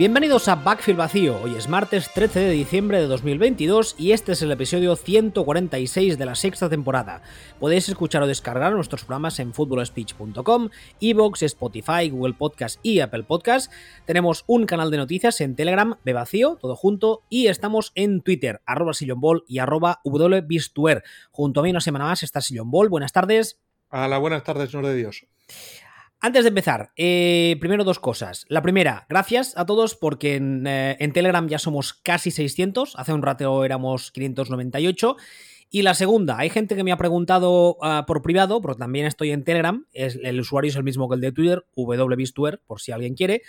Bienvenidos a Backfield Vacío. Hoy es martes 13 de diciembre de 2022 y este es el episodio 146 de la sexta temporada. Podéis escuchar o descargar nuestros programas en footballspeech.com, Evox, Spotify, Google Podcast y Apple Podcast. Tenemos un canal de noticias en Telegram, Vacío, todo junto, y estamos en Twitter, arroba sillonball y arroba wbistuer. Junto a mí una semana más está Sillon Ball. Buenas tardes. Hola, buenas tardes, señor de Dios. Antes de empezar, eh, primero dos cosas. La primera, gracias a todos porque eh, en, Telegram ya somos casi 600, hace un rato éramos 598. Y la segunda, hay gente que me ha preguntado ah, por privado, pero también estoy en Telegram, el usuario es el mismo que el de Twitter, wbistuer, por si alguien quiere.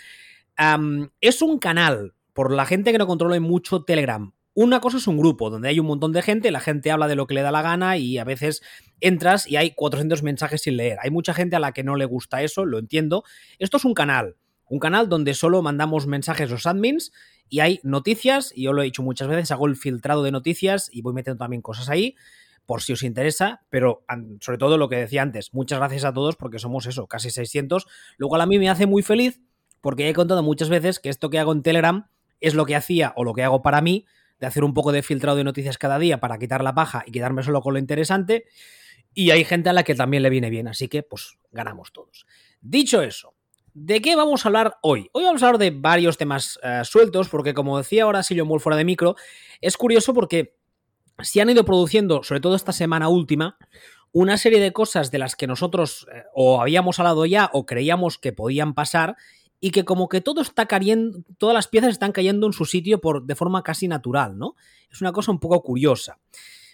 es un canal, por la gente que no controle mucho Telegram, una cosa es un grupo donde hay un montón de gente, la gente habla de lo que le da la gana y a veces entras y hay 400 mensajes sin leer. Hay mucha gente a la que no le gusta eso, lo entiendo. Esto es un canal, un canal donde solo mandamos mensajes los admins y hay noticias, y yo lo he dicho muchas veces, hago el filtrado de noticias y voy metiendo también cosas ahí por si os interesa, pero sobre todo lo que decía antes, muchas gracias a todos porque somos eso, casi 600, lo cual a mí me hace muy feliz porque he contado muchas veces que esto que hago en Telegram es lo que hacía o lo que hago para mí de hacer un poco de filtrado de noticias cada día para quitar la paja y quedarme solo con lo interesante. Y hay gente a la que también le viene bien, así que pues ganamos todos. Dicho eso, ¿de qué vamos a hablar hoy? Hoy vamos a hablar de varios temas eh, sueltos, porque como decía ahora Silvio Mull fuera de micro, es curioso porque se han ido produciendo, sobre todo esta semana última, una serie de cosas de las que nosotros eh, o habíamos hablado ya o creíamos que podían pasar y que como que todo está cayendo, todas las piezas están cayendo en su sitio por, de forma casi natural, ¿no? Es una cosa un poco curiosa.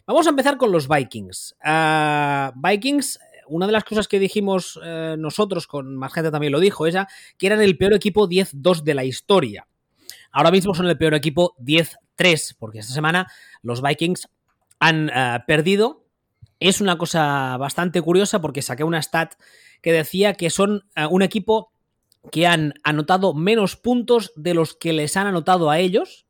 Vamos a empezar con los Vikings. Ah, Vikings, una de las cosas que dijimos eh, nosotros, con más gente también lo dijo, ella, que eran el peor equipo 10-2 de la historia. Ahora mismo son el peor equipo 10-3, porque esta semana los Vikings han eh, perdido. Es una cosa bastante curiosa porque saqué una stat que decía que son eh, un equipo que han anotado menos puntos de los que les han anotado a ellos.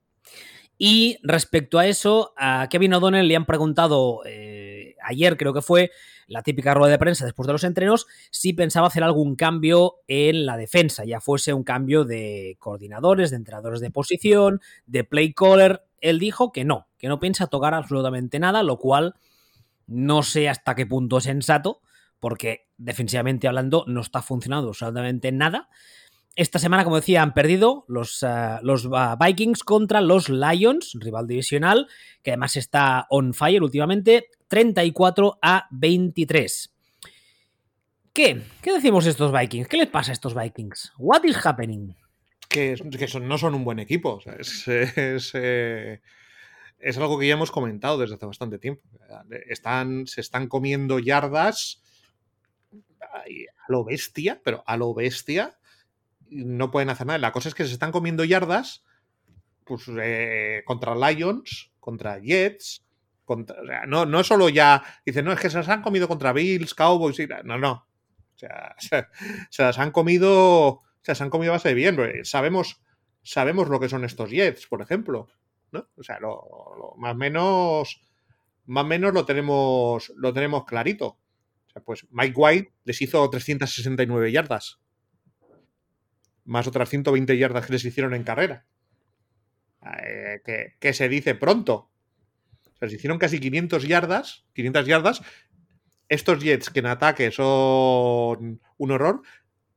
Y respecto a eso, a Kevin O'Donnell le han preguntado eh, ayer, creo que fue, la típica rueda de prensa después de los entrenos, si pensaba hacer algún cambio en la defensa, ya fuese un cambio de coordinadores, de entrenadores de posición, de play caller. Él dijo que no, que no piensa tocar absolutamente nada, lo cual no sé hasta qué punto es sensato, porque defensivamente hablando no está funcionando absolutamente nada. Esta semana, como decía, han perdido los, eh, los uh, Vikings contra los Lions, rival divisional, que además está on fire últimamente, 34 a 23. ¿Qué? ¿Qué decimos estos Vikings? ¿Qué les pasa a estos Vikings? What is happening? Que, no son un buen equipo. es, eh, es, algo que ya hemos comentado desde hace bastante tiempo. Están, se están comiendo yardas a lo bestia, pero a lo bestia, no pueden hacer nada. La cosa es que se están comiendo yardas pues, eh, contra Lions, contra Jets, contra, no, no solo ya, dicen, no, es que se las han comido contra Bills, Cowboys, y, no, no. O sea, se, las han comido, se las han comido base bien. Sabemos, sabemos lo que son estos Jets, por ejemplo. ¿no? O sea, lo, más menos más menos lo tenemos lo tenemos clarito pues Mike White les hizo 369 yardas. Más otras 120 yardas que les hicieron en carrera. Eh, que, se dice pronto. O sea, se hicieron casi 500 yardas. 500 yardas. Estos Jets que en ataque son un horror.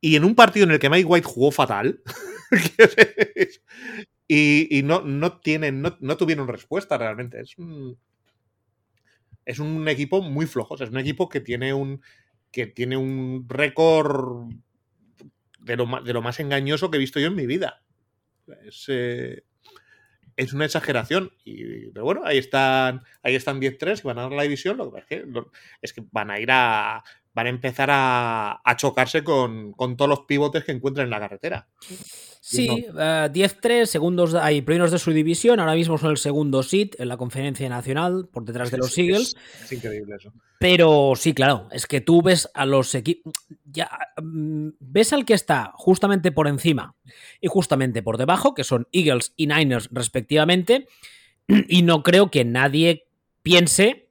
Y en un partido en el que Mike White jugó fatal. y, no, no, tienen, no, no, tuvieron respuesta realmente. Es un, es un equipo muy flojo. es un equipo que tiene un, que tiene un récord de lo, de lo, más engañoso que he visto yo en mi vida. Es, eh, es una exageración. Y, pero bueno, ahí están, ahí están 10-3 y van a dar la división. Lo que es que, es que van a ir a. van a empezar a, a chocarse con, con, todos los pivotes que encuentran en la carretera. Sí, 10-3, eh, segundos, hay primeros de su división, ahora mismo son el segundo sit en la conferencia nacional, por detrás de los Eagles. Es, increíble eso. Pero sí, claro, es que tú ves a los equipos, ya mm, ves al que está justamente por encima y justamente por debajo, que son Eagles y Niners respectivamente, y no creo que nadie piense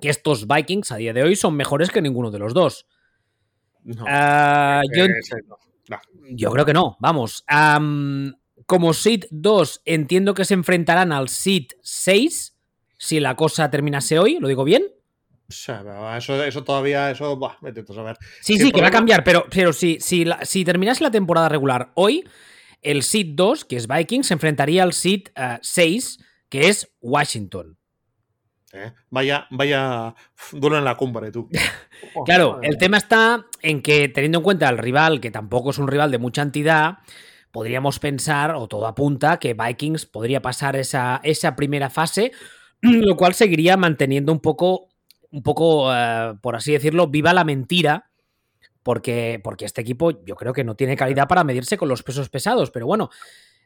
que estos Vikings a día de hoy son mejores que ninguno de los dos. No, ah, yo, yo creo que no, vamos. como Seed 2 entiendo que se enfrentarán al Seed 6, si la cosa terminase hoy, ¿lo digo bien? O sea, eso, eso todavía, eso, bah, vete a saber. Sí, Sí, que va a cambiar, pero, pero si, si, la- si terminase la temporada regular hoy, el Seed 2, que es Vikings, se enfrentaría al Seed eh, 6, que es Washington. Eh, Vaya, vaya, duelo en la cumbre, tú. Oh, Claro, madre el mía. tema está en que teniendo en cuenta el rival, que tampoco es un rival de mucha entidad, podríamos pensar, o todo apunta, que Vikings podría pasar esa, esa primera fase, lo cual seguiría manteniendo un poco, un poco, eh, por así decirlo, viva la mentira. Porque, porque este equipo yo creo que no tiene calidad para medirse con los pesos pesados, pero bueno,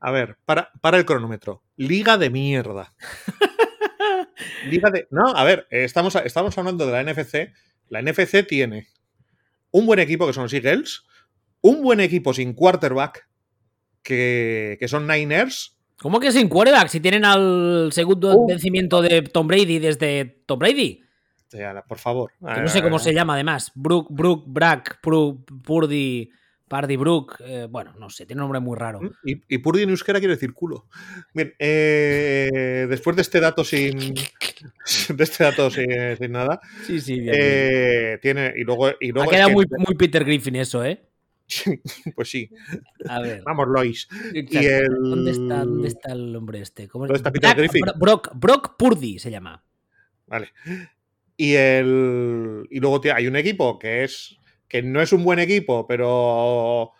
A ver, para, para el cronómetro. Liga de mierda. Liga de. No, a ver, eh, estamos, estamos hablando de la NFC. La NFC tiene un buen equipo que son los Eagles, un buen equipo sin quarterback que, que son Niners. ¿cómo que sin quarterback? Si tienen al segundo Uh. vencimiento de Tom Brady desde Tom Brady. Por favor. Que no sé cómo se llama además. Brook, Brook, Brack, Purdy, Pardy Brook. eh, bueno, no sé, tiene un nombre muy raro. Y, y Purdy en euskera quiere decir culo. Bien, eh, después de este dato sin. De este dato sin, sin nada. Sí, sí, eh, tiene. Y luego. Y luego ha es quedado que- muy, muy Peter Griffin eso, ¿eh? Pues sí. A ver. Vamos, Lois. exacto. Y el. ¿Dónde, está, ¿Dónde está el hombre este? ¿Cómo? ¿Dónde está Peter Griffin? Bro- Brock, Brock Purdy se llama. Vale. Y el. Y luego hay un equipo que es. Que no es un buen equipo, pero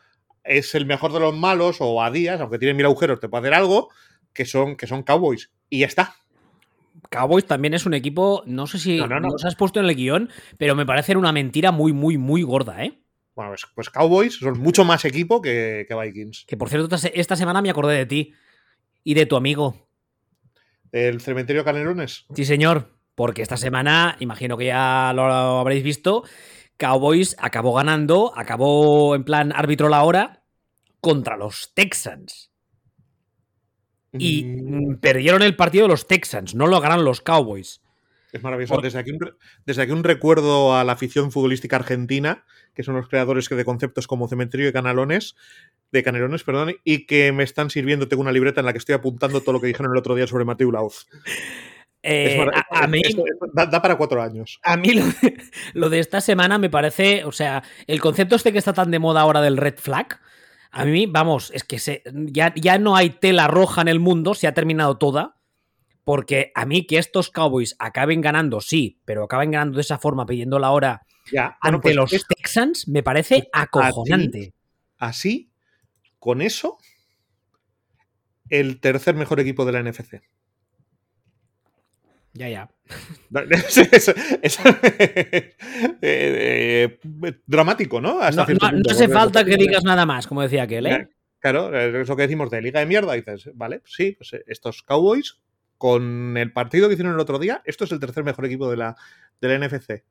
es el mejor de los malos, o a días, aunque tiene mil agujeros, te puede hacer algo, que son, que son Cowboys. Y ya está. Cowboys también es un equipo, no sé si No, no, no. los has puesto en el guion, pero me parece una mentira muy, muy, muy gorda, ¿eh? Bueno, pues, pues Cowboys son mucho más equipo que, que Vikings. Que por cierto, esta semana me acordé de ti y de tu amigo. El cementerio Canelones. Sí, señor, porque esta semana, imagino que ya lo habréis visto, Cowboys acabó ganando, acabó en plan árbitro la hora contra los Texans. Y Mm, perdieron el partido los Texans, no lo ganaron los Cowboys. Es maravilloso. Desde aquí, un, re- desde aquí un recuerdo a la afición futbolística argentina, que son los creadores que de conceptos como cementerio de canalones, de canelones, perdón, y que me están sirviendo. Tengo una libreta en la que estoy apuntando todo lo que dijeron el otro día sobre Mateo Lauz. Eh, Es a, a mí, esto- esto da, da para cuatro años. a mí lo de, lo de esta semana me parece, o sea, el concepto este que está tan de moda ahora del red flag, a mí, vamos, es que se, ya, ya no hay tela roja en el mundo, se ha terminado toda. Porque a mí que estos Cowboys acaben ganando, sí, pero acaben ganando de esa forma, pidiendo la hora Ya, bueno, ante pues los Texans, me parece acojonante. así, con eso, el tercer mejor equipo de la NFC. Ya, ya. Es, eh, eh, dramático, ¿no? Hasta No, cierto no- no punto, hace falta que digas nada más, como decía aquel, ¿eh? Claro, es lo que decimos de liga de mierda. Dices, vale, sí, pues eh, estos Cowboys, con el partido que hicieron el otro día, esto es el tercer mejor equipo de la, de la NFC.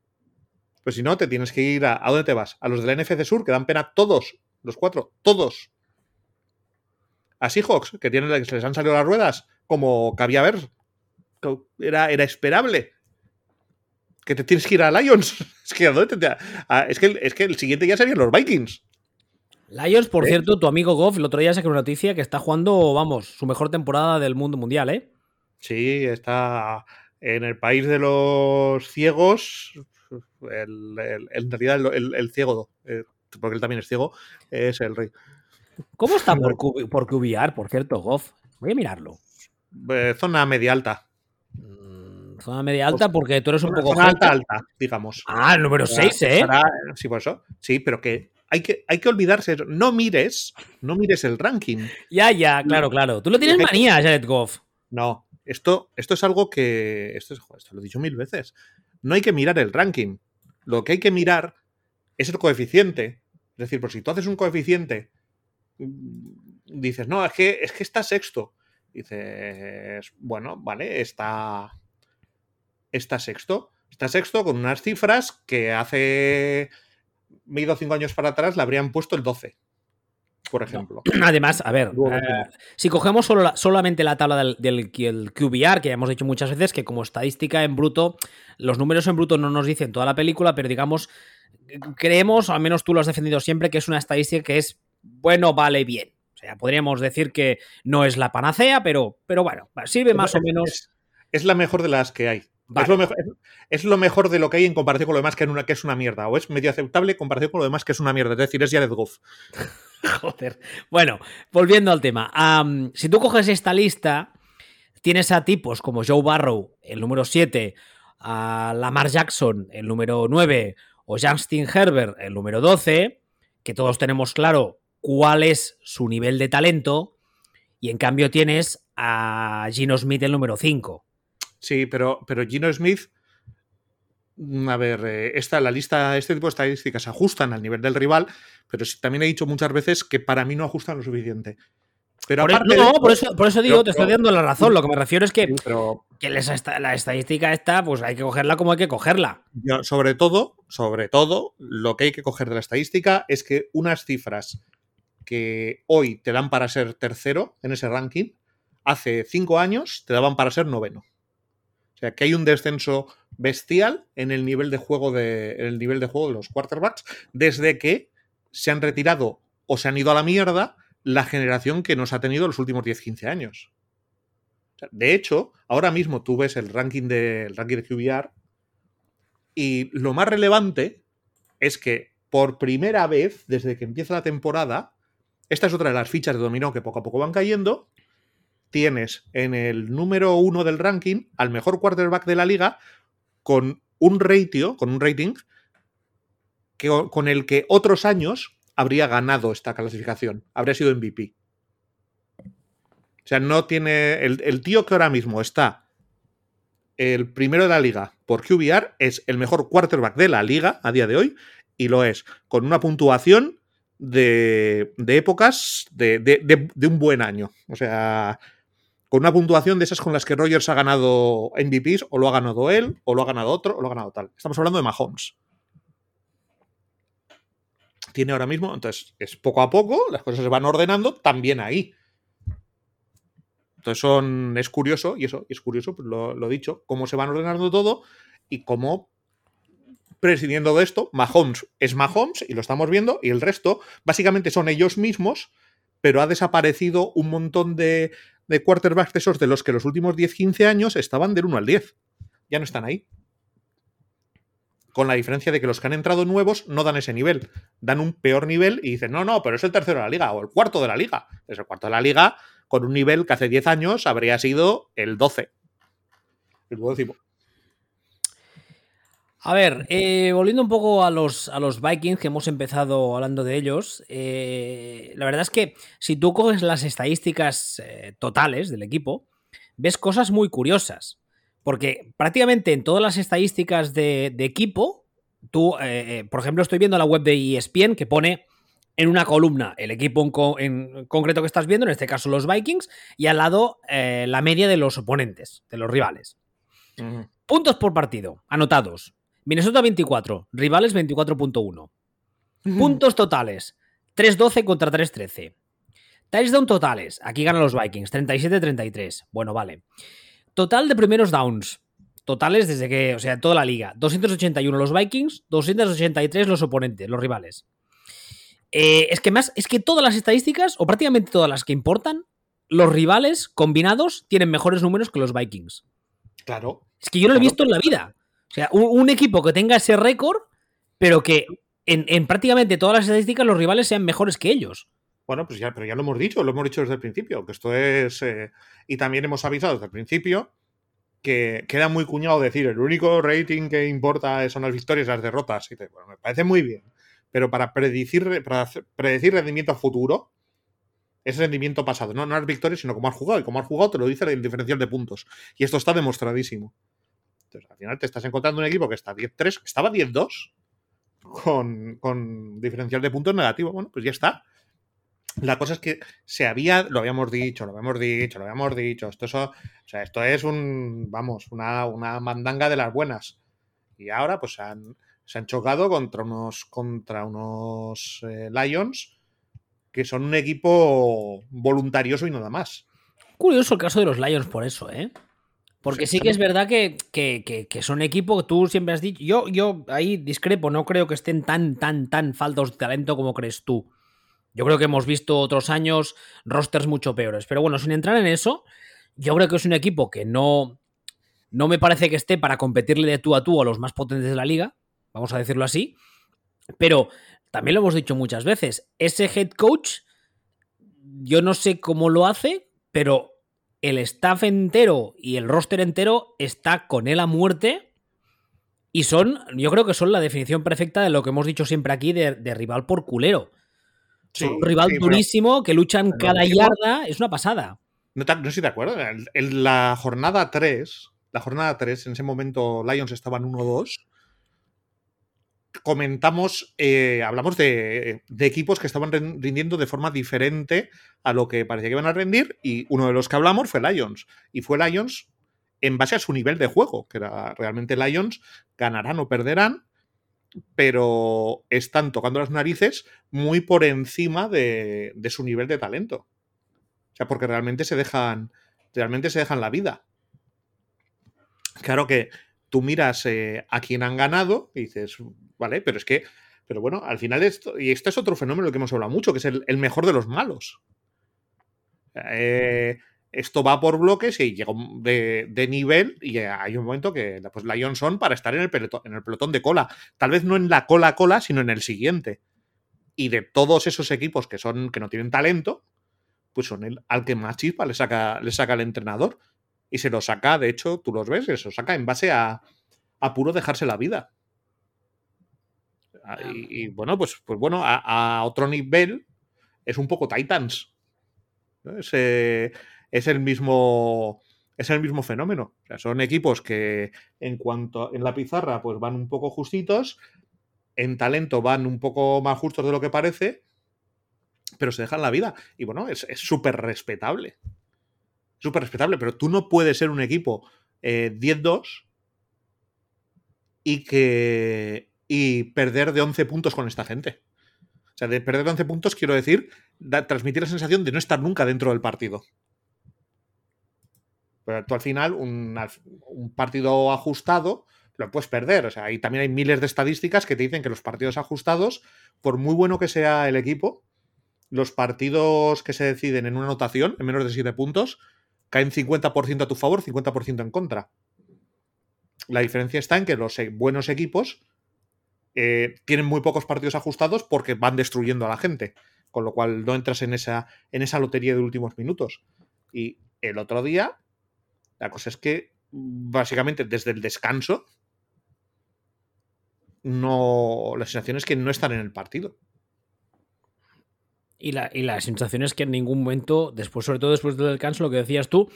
Pues si no, te tienes que ir a. ¿A dónde te vas? A los de la NFC Sur, que dan pena todos, los cuatro, todos. A Seahawks, que tienen, que se les han salido las ruedas, como cabía ver. Era, era esperable. Que te tienes que ir a Lions. Es que, ¿a dónde te- a- es que, el- es que el siguiente ya serían los Vikings. Lions, por ¿Eh? cierto, tu amigo Goff el otro día sacó una noticia que está jugando, vamos, su mejor temporada del mundo mundial, ¿eh? Sí, está en el país de los ciegos. El, el- en realidad, el, ciego, eh, porque él también es ciego, es el rey. ¿Cómo está por, por QBR, por cierto, Goff? Voy a mirarlo. Eh, zona media alta. Zona media alta porque tú eres un poco... zona alta, alta, digamos. Ah, el número 6, ¿eh? Sí, por eso. Sí, pero que hay que, hay que olvidarse. No mires, no mires el ranking. Ya, ya, claro, claro. Tú lo tienes manía, Jared Goff. No, esto, esto es algo que. Esto, es, esto lo he dicho mil veces. No hay que mirar el ranking. Lo que hay que mirar es el coeficiente. Es decir, por si tú haces un coeficiente, mm, dices, no, es que, es que está sexto. Dices, bueno, vale, está. Está sexto. Está sexto con unas cifras que hace. Me he ido cinco años para atrás, le habrían puesto el 12, por ejemplo. Además, a ver, Luego, eh, si cogemos solo la- solamente la tabla del, del QBR, que ya hemos dicho muchas veces que como estadística en bruto, los números en bruto no nos dicen toda la película, pero digamos, creemos, al menos tú lo has defendido siempre, que es una estadística que es bueno, vale, bien. O sea, podríamos decir que no es la panacea, pero, pero bueno, sirve más o menos. Es, la mejor de las que hay. Es, lo mejor, es, lo mejor, de lo que hay en comparación con lo demás que, una, que es una mierda. O es medio aceptable en comparación con lo demás que es una mierda. Es decir, es Jared Goff. Joder. Bueno, volviendo al tema. si tú coges esta lista, tienes a tipos como Joe Barrow, el número 7, a Lamar Jackson, el número 9, o Justin Herbert, el número 12, que todos tenemos claro cuál es su nivel de talento, y en cambio tienes a Gino Smith, el número 5. Sí, pero, pero Gino Smith, mm, a ver, eh, esta, la lista, este tipo de estadísticas ajustan al nivel del rival, pero también he dicho muchas veces que para mí no ajustan lo suficiente. Pero por, no, por, eso, digo, te estoy dando la razón. Lo que me refiero es que, que la estadística está, pues hay que cogerla como hay que cogerla. sobre todo, sobre todo, lo que hay que coger de la estadística es que unas cifras que hoy te dan para ser tercero en ese ranking, hace cinco años te daban para ser noveno. Sea que hay un descenso bestial en el nivel de juego de, en el nivel de juego de los quarterbacks desde que se han retirado o se han ido a la mierda la generación que nos ha tenido los últimos 10-15 años. de hecho, ahora mismo tú ves el ranking de, el ranking de QBR y lo más relevante es que por primera vez desde que empieza la temporada, esta es otra de las fichas de dominó que poco a poco van cayendo, tienes en el número uno del ranking al mejor quarterback de la liga con un ratio, con un rating que, con el que otros años habría ganado esta clasificación, habría sido MVP. O sea, no tiene. El, tío que ahora mismo está el primero de la liga por QBR es el mejor quarterback de la liga a día de hoy y lo es con una puntuación de, de épocas de, de, un buen año. O sea, con una puntuación de esas con las que Rogers ha ganado MVPs o lo ha ganado él o lo ha ganado otro o lo ha ganado tal. Estamos hablando de Mahomes tiene ahora mismo. Entonces, es poco a poco, las cosas se van ordenando también ahí. Entonces, son, es curioso, y eso es curioso, pues lo, lo dicho, cómo se van ordenando todo y cómo, presidiendo de esto, Mahomes es Mahomes, y lo estamos viendo, y el resto, básicamente son ellos mismos, pero ha desaparecido un montón de, de quarterbacks de esos de los que los últimos 10-15 años estaban del 1 al 10. Ya no están ahí con la diferencia de que los que han entrado nuevos no dan ese nivel, dan un peor nivel y dicen, no, no, pero es el tercero de la liga o el cuarto de la liga. Es el cuarto de la liga con un nivel que hace 10 años habría sido el 12. El décimo. A ver, eh, volviendo un poco a los, a los Vikings, que hemos empezado hablando de ellos, eh, la verdad es que si tú coges las estadísticas eh, totales del equipo, ves cosas muy curiosas. Porque prácticamente en todas las estadísticas de, equipo, tú, por ejemplo, estoy viendo la web de ESPN que pone en una columna el equipo en, concreto que estás viendo, en este caso los Vikings, y al lado la media de los oponentes, de los rivales. Puntos por partido, anotados. Minnesota 24, rivales 24.1. Puntos totales, 3-12 contra 3-13. Touchdown totales, aquí ganan los Vikings, 37-33. Bueno, vale. Total de primeros downs. Totales desde que, o sea, toda la liga. 281 los Vikings, 283 los oponentes, los rivales. Eh, es que más, es que todas las estadísticas, o prácticamente todas las que importan, los rivales combinados tienen mejores números que los Vikings. Claro. Es que yo no lo he visto en la vida. O sea, un, equipo que tenga ese récord, pero que en, prácticamente todas las estadísticas los rivales sean mejores que ellos. Bueno, pues ya, pero ya lo hemos dicho, lo hemos dicho desde el principio, que esto es. Eh, y también hemos avisado desde el principio que queda muy cuñado decir el único rating que importa son las victorias y las derrotas. Y bueno, me parece muy bien. Pero para predecir, para predecir rendimiento futuro, es rendimiento pasado. No, no las victorias, sino cómo has jugado. Y cómo has jugado te lo dice el diferencial de puntos. Y esto está demostradísimo. Entonces, al final te estás encontrando un equipo que está 10-3, estaba 10-2, con, con diferencial de puntos negativo. Bueno, pues ya está. La cosa es que se había, lo habíamos dicho, lo habíamos dicho, lo habíamos dicho. Esto es, o sea, esto es un, vamos, una, una mandanga de las buenas. Y ahora, pues se han, se han chocado contra unos, contra unos eh, Lions que son un equipo voluntarioso y nada más. Curioso el caso de los Lions por eso, ¿eh? Porque sí, que es verdad que, que, que, son equipo tú siempre has dicho. Yo, yo ahí discrepo, no creo que estén tan, tan, tan faltos de talento como crees tú. Yo creo que hemos visto otros años rosters mucho peores. Pero bueno, sin entrar en eso, yo creo que es un equipo que no, no me parece que esté para competirle de tú a tú a los más potentes de la liga, vamos a decirlo así. Pero también lo hemos dicho muchas veces, ese head coach, yo no sé cómo lo hace, pero el staff entero y el roster entero está con él a muerte. Y son, yo creo que son la definición perfecta de lo que hemos dicho siempre aquí de, rival por culero. son un rival durísimo que luchan cada yarda, es una pasada. No, no sé si te acuerdas, en la jornada 3, la jornada 3, en ese momento Lions estaban 1-2 comentamos, eh, hablamos de, equipos que estaban rindiendo de forma diferente a lo que parecía que iban a rendir y uno de los que hablamos fue Lions. Y fue Lions en base a su nivel de juego, que era realmente Lions ganarán o perderán, pero están tocando las narices muy por encima de, de su nivel de talento. O sea, porque realmente se dejan, realmente se dejan la vida. Claro que tú miras eh, a quien han ganado y dices, vale, pero es que, pero bueno, al final esto, y este es otro fenómeno que hemos hablado mucho, que es el, mejor de los malos. Eh, esto va por bloques y llega de, nivel y hay un momento que pues Lions son para estar en el, pelotón, en el pelotón de cola. Tal vez no en la cola cola, sino en el siguiente. Y de todos esos equipos que son que no tienen talento, pues son el al que más chispa le saca, le saca el entrenador y se lo saca, de hecho, tú los ves, se lo saca en base a, a puro dejarse la vida. Ah, y, bueno, pues, pues bueno, a, otro nivel es un poco Titans. Es, es, el mismo. Es el mismo fenómeno. son equipos que en cuanto en la pizarra, pues van un poco justitos. En talento van un poco más justos de lo que parece. Pero se dejan la vida. Y bueno, es súper respetable súper respetable, pero tú no puedes ser un equipo 10-2 eh, y que y perder de 11 puntos con esta gente. O sea, de perder de 11 puntos quiero decir transmitir la sensación de no estar nunca dentro del partido. Pero tú al final, un, un, partido ajustado lo puedes perder. O sea, y también hay miles de estadísticas que te dicen que los partidos ajustados, por muy bueno que sea el equipo, los partidos que se deciden en una anotación, en menos de 7 puntos, caen 50% a tu favor, 50% en contra. La diferencia está en que los e, buenos equipos eh, tienen muy pocos partidos ajustados porque van destruyendo a la gente, con lo cual no entras en esa, en esa lotería de últimos minutos. Y el otro día, la cosa es que básicamente desde el descanso, no, la sensación es que no están en el partido. Y la, sensación es que en ningún momento, después, sobre todo después del descanso, lo que decías tú,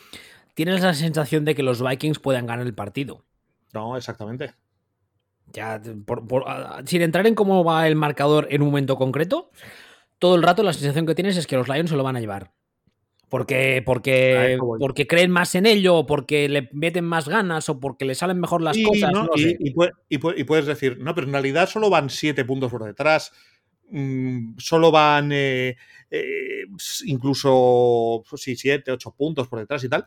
tienes la sensación de que los Vikings puedan ganar el partido. No, exactamente. Ya, sin entrar en cómo va el marcador en un momento concreto, todo el rato la sensación que tienes es que los Lions se lo van a llevar. Porque, porque, porque creen más en ello, porque le meten más ganas, o porque le salen mejor las cosas. y, puedes decir, no, pero en realidad solo van siete puntos por detrás. Mm, solo van eh, eh, incluso pues sí, 7, 8 puntos por detrás y tal.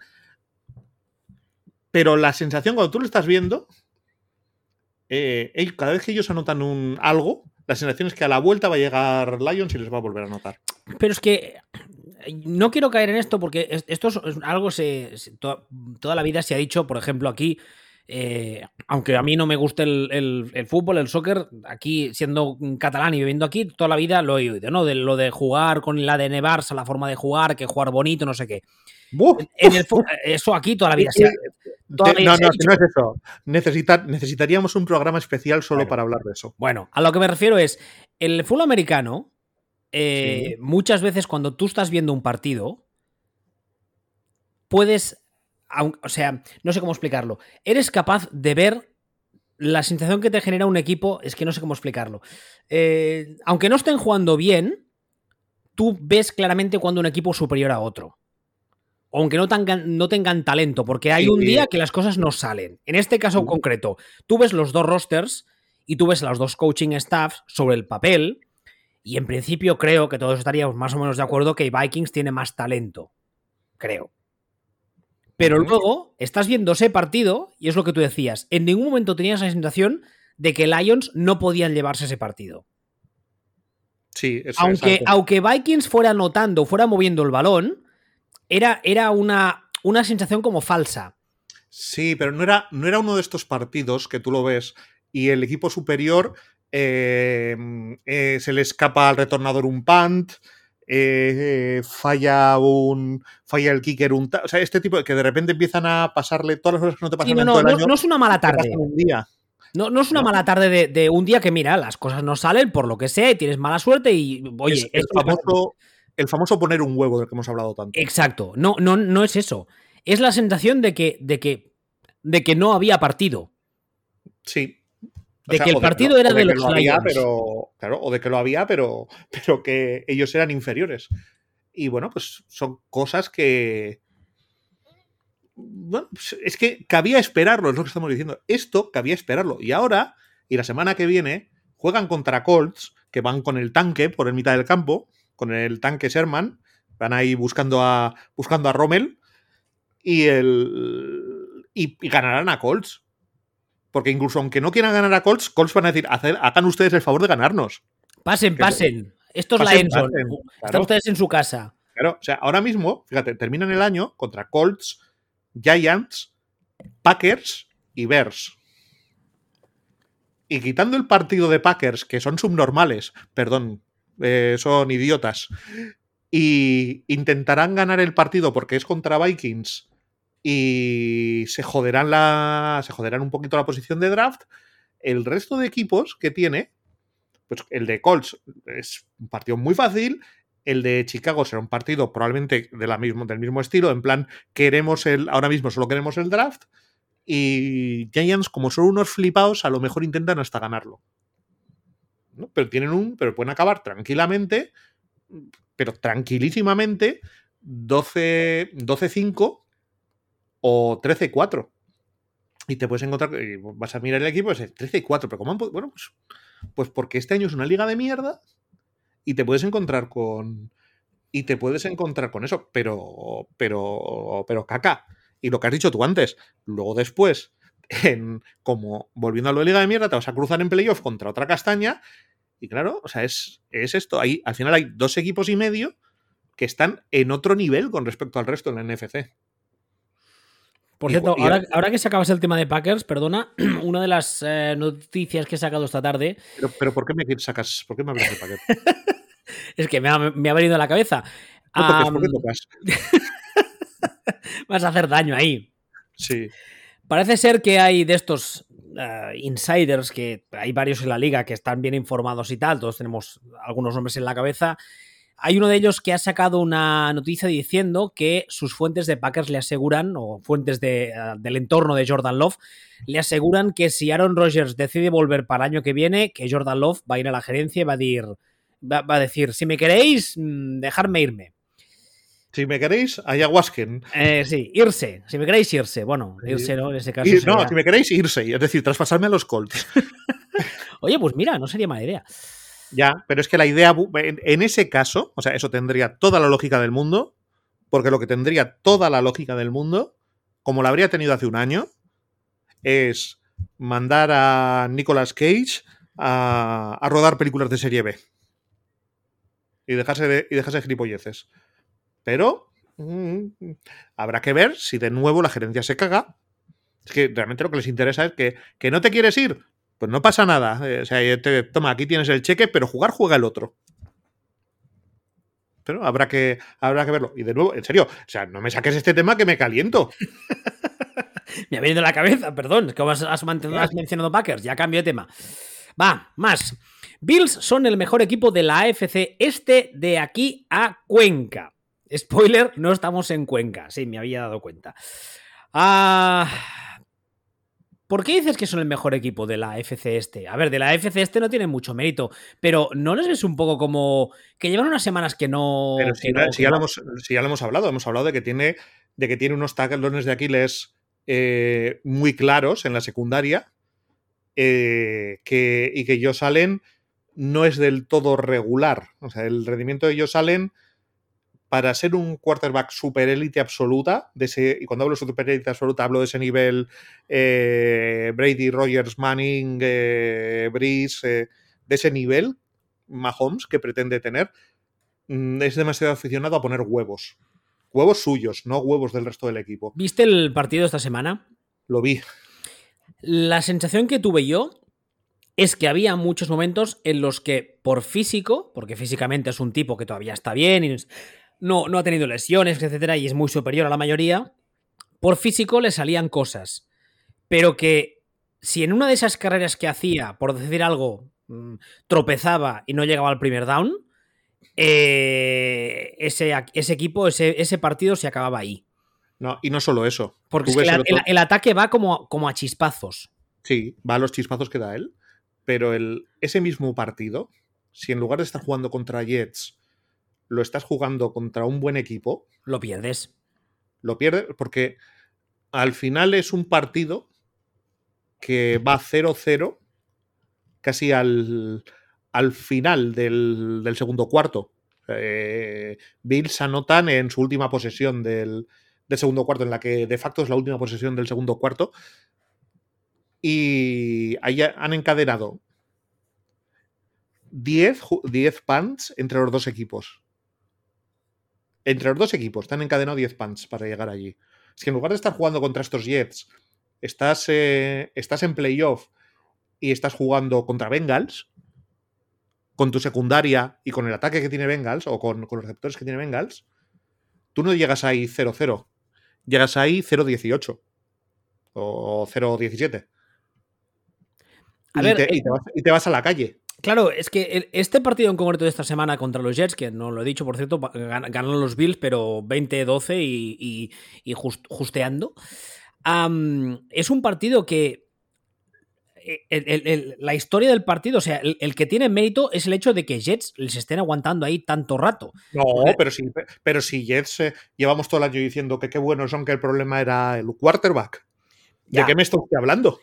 Pero la sensación cuando tú lo estás viendo, eh, cada vez que ellos anotan un algo, la sensación es que a la vuelta va a llegar Lions y les va a volver a anotar. Pero es que no quiero caer en esto porque esto es algo se, toda la vida se ha dicho, por ejemplo, aquí eh, aunque a mí no me guste el, fútbol, el soccer, aquí siendo catalán y viviendo aquí, toda la vida lo he oído, ¿no? De lo de jugar con la de Barça, la forma de jugar, que jugar bonito, no sé qué. eso aquí toda la vida se no, no, no, es eso. necesitaríamos un programa especial solo para hablar de eso. Bueno, a lo que me refiero es, el fútbol americano, eh, muchas veces cuando tú estás viendo un partido, puedes o sea, no sé cómo explicarlo. Eres capaz de ver la sensación que te genera un equipo, es que no sé cómo explicarlo. Eh, aunque no estén jugando bien, tú ves claramente cuando un equipo es superior a otro. Aunque no tengan, no tengan talento, porque hay un día que las cosas no salen. En este caso concreto, tú ves los dos rosters y tú ves los dos coaching staffs sobre el papel, y en principio creo que todos estaríamos más o menos de acuerdo que Vikings tiene más talento. Creo. Pero luego estás viendo ese partido y es lo que tú decías. En ningún momento tenías la sensación de que Lions no podían llevarse ese partido. Sí, aunque, aunque Vikings fuera anotando, fuera moviendo el balón, era, era una, una sensación como falsa. Sí, pero no era, no era uno de estos partidos que tú lo ves y el equipo superior em, eh, se le escapa al retornador un punt, eh, falla un falla el kicker un o sea este tipo de que de repente empiezan a pasarle todas las cosas que no te pasan no, en no, el no, año, no es una mala tarde un día. No, no es una mala tarde de, de, un día que, mira, las cosas no salen por lo que sea y tienes mala suerte y, oye, es el, famoso, el famoso poner un huevo del que hemos hablado tanto. Exacto, no, no, no es eso. Es la sensación de que, de que, de que no había partido. Sí. De sea, que el partido de, era de, de los lo había, pero Claro, o de que lo había, pero, pero que ellos eran inferiores. Y bueno, pues son cosas que, bueno, pues es que cabía esperarlo, es lo que estamos diciendo. Esto cabía esperarlo. Y ahora, y la semana que viene, juegan contra Colts, que van con el tanque por el mitad del campo, con el tanque Sherman, van ahí buscando a, buscando a Rommel, y, el, y, y ganarán a Colts. Porque incluso aunque no quieran ganar a Colts, Colts van a decir, hagan ustedes el favor de ganarnos. Pasen, que pasen. Esto es pasen, la Enson. Claro. Están ustedes en su casa. Claro, o sea, ahora mismo, fíjate, terminan el año contra Colts, Giants, Packers y Bears. Y quitando el partido de Packers, que son subnormales, perdón, eh, son idiotas, y intentarán ganar el partido porque es contra Vikings y se joderán, la, se joderán un poquito la posición de draft, el resto de equipos que tiene, pues el de Colts es un partido muy fácil, el de Chicago será un partido probablemente de la mismo, del mismo estilo, en plan, queremos el, ahora mismo solo queremos el draft, y Giants, como son unos flipados, a lo mejor intentan hasta ganarlo. ¿no? Pero tienen un, pero pueden acabar tranquilamente, pero tranquilísimamente, 12-5 o 13-4. Y te puedes encontrar, vas a mirar el equipo, es 13 4, pero ¿cómo? Bueno, pues, pues porque este año es una liga de mierda y te puedes encontrar con y te puedes encontrar con eso, pero pero pero caca. Y lo que has dicho tú antes, luego después en como volviendo a lo de liga de mierda te vas a cruzar en playoff contra otra castaña y claro, o sea, es, es esto, ahí al final hay dos equipos y medio que están en otro nivel con respecto al resto en la NFC. Por cierto, y, y, ahora, ahora, que sacabas el tema de Packers, perdona, una de las eh, noticias que he sacado esta tarde. Pero, pero ¿por qué me sacas? ¿Por qué me hablas de Packers? es que me ha, me ha, venido a la cabeza. No toques, um, ¿Por qué tocas? vas a hacer daño ahí. Sí. Parece ser que hay de estos uh, insiders, que hay varios en la liga que están bien informados y tal, todos tenemos algunos nombres en la cabeza. Hay uno de ellos que ha sacado una noticia diciendo que sus fuentes de Packers le aseguran, o fuentes de, uh, del entorno de Jordan Love, le aseguran que si Aaron Rodgers decide volver para el año que viene, que Jordan Love va a ir a la gerencia y va a decir, va, va a decir si me queréis, mm, dejarme irme. Si me queréis, ayahuasquen. Eh, sí, irse. Si me queréis, irse. Bueno, irse, ¿no? En ese caso. Ir, no, si me queréis, irse. Es decir, traspasarme a los Colts. Oye, pues mira, no sería mala idea. Ya, pero es que la idea, en, ese caso, o sea, eso tendría toda la lógica del mundo, porque lo que tendría toda la lógica del mundo, como la habría tenido hace un año, es mandar a Nicolas Cage a, rodar películas de serie B. Y dejarse de, y dejarse de gilipolleces. Pero mmm, habrá que ver si de nuevo la gerencia se caga. Es que realmente lo que les interesa es que, que no te quieres ir. Pues no pasa nada. O sea, te, toma, aquí tienes el cheque, pero jugar juega el otro. Pero habrá que, habrá que verlo. Y de nuevo, en serio, o sea, no me saques este tema que me caliento. me ha venido a la cabeza, perdón, es que has, has, has mencionado Packers, ya cambio de tema. Va, más. Bills son el mejor equipo de la AFC este de aquí a Cuenca. Spoiler, no estamos en Cuenca. Sí, me había dado cuenta. Ah, ¿Por qué dices que son el mejor equipo de la FC este? A ver, de la FC este no tiene mucho mérito, pero ¿no les ves un poco como que llevan unas semanas que no... Pero si, que no, no, si, ya, lo hemos, si ya, lo hemos, hablado, hemos hablado de que tiene, de que tiene unos talones de Aquiles eh, muy claros en la secundaria eh, que, y que ellos salen no es del todo regular. O sea, el rendimiento de ellos salen para ser un quarterback super élite absoluta, de ese, y cuando hablo de super élite absoluta, hablo de ese nivel eh, Brady, Rogers, Manning, eh, Breeze, eh, de ese nivel, Mahomes que pretende tener, mm, es demasiado aficionado a poner huevos. Huevos suyos, no huevos del resto del equipo. ¿Viste el partido esta semana? Lo vi. La sensación que tuve yo es que había muchos momentos en los que por físico, porque físicamente es un tipo que todavía está bien y no, no ha tenido lesiones, etcétera, y es muy superior a la mayoría, por físico le salían cosas. Pero que si en una de esas carreras que hacía, por decir algo, mm, tropezaba y no llegaba al primer down, eh, ese, ese, equipo, ese, ese, partido se acababa ahí. No, y no solo eso. Porque es que el, el, otro... el, ataque va como, como a chispazos. Sí, va a los chispazos que da él. Pero el, ese mismo partido, si en lugar de estar jugando contra Jets, lo estás jugando contra un buen equipo. Lo pierdes. Lo pierdes porque al final es un partido que va 0-0 casi al, al final del, del, segundo cuarto. Eh, Bills anotan en su última posesión del, del, segundo cuarto, en la que de facto es la última posesión del segundo cuarto. Y ahí han encadenado 10, 10 punts entre los dos equipos. Entre los dos equipos te han encadenado 10 punts para llegar allí. Es que en lugar de estar jugando contra estos Jets, estás, eh, estás en playoff y estás jugando contra Bengals, con tu secundaria y con el ataque que tiene Bengals, o con, con los receptores que tiene Bengals, tú no llegas ahí 0-0. Llegas ahí 0-18 o 0-17. Y, ver, te, y, te vas, y, te vas, a la calle. Claro, es que este partido en concreto de esta semana contra los Jets, que no lo he dicho, por cierto, ganaron los Bills, pero 20-12 y, y, y just, justeando. Um, es un partido que. El, el, el, la historia del partido, o sea, el, que tiene mérito es el hecho de que Jets les estén aguantando ahí tanto rato. No, pero si, pero si Jets eh, llevamos todo el año diciendo que qué buenos son, que el problema era el quarterback. ¿De ya. qué me está usted hablando?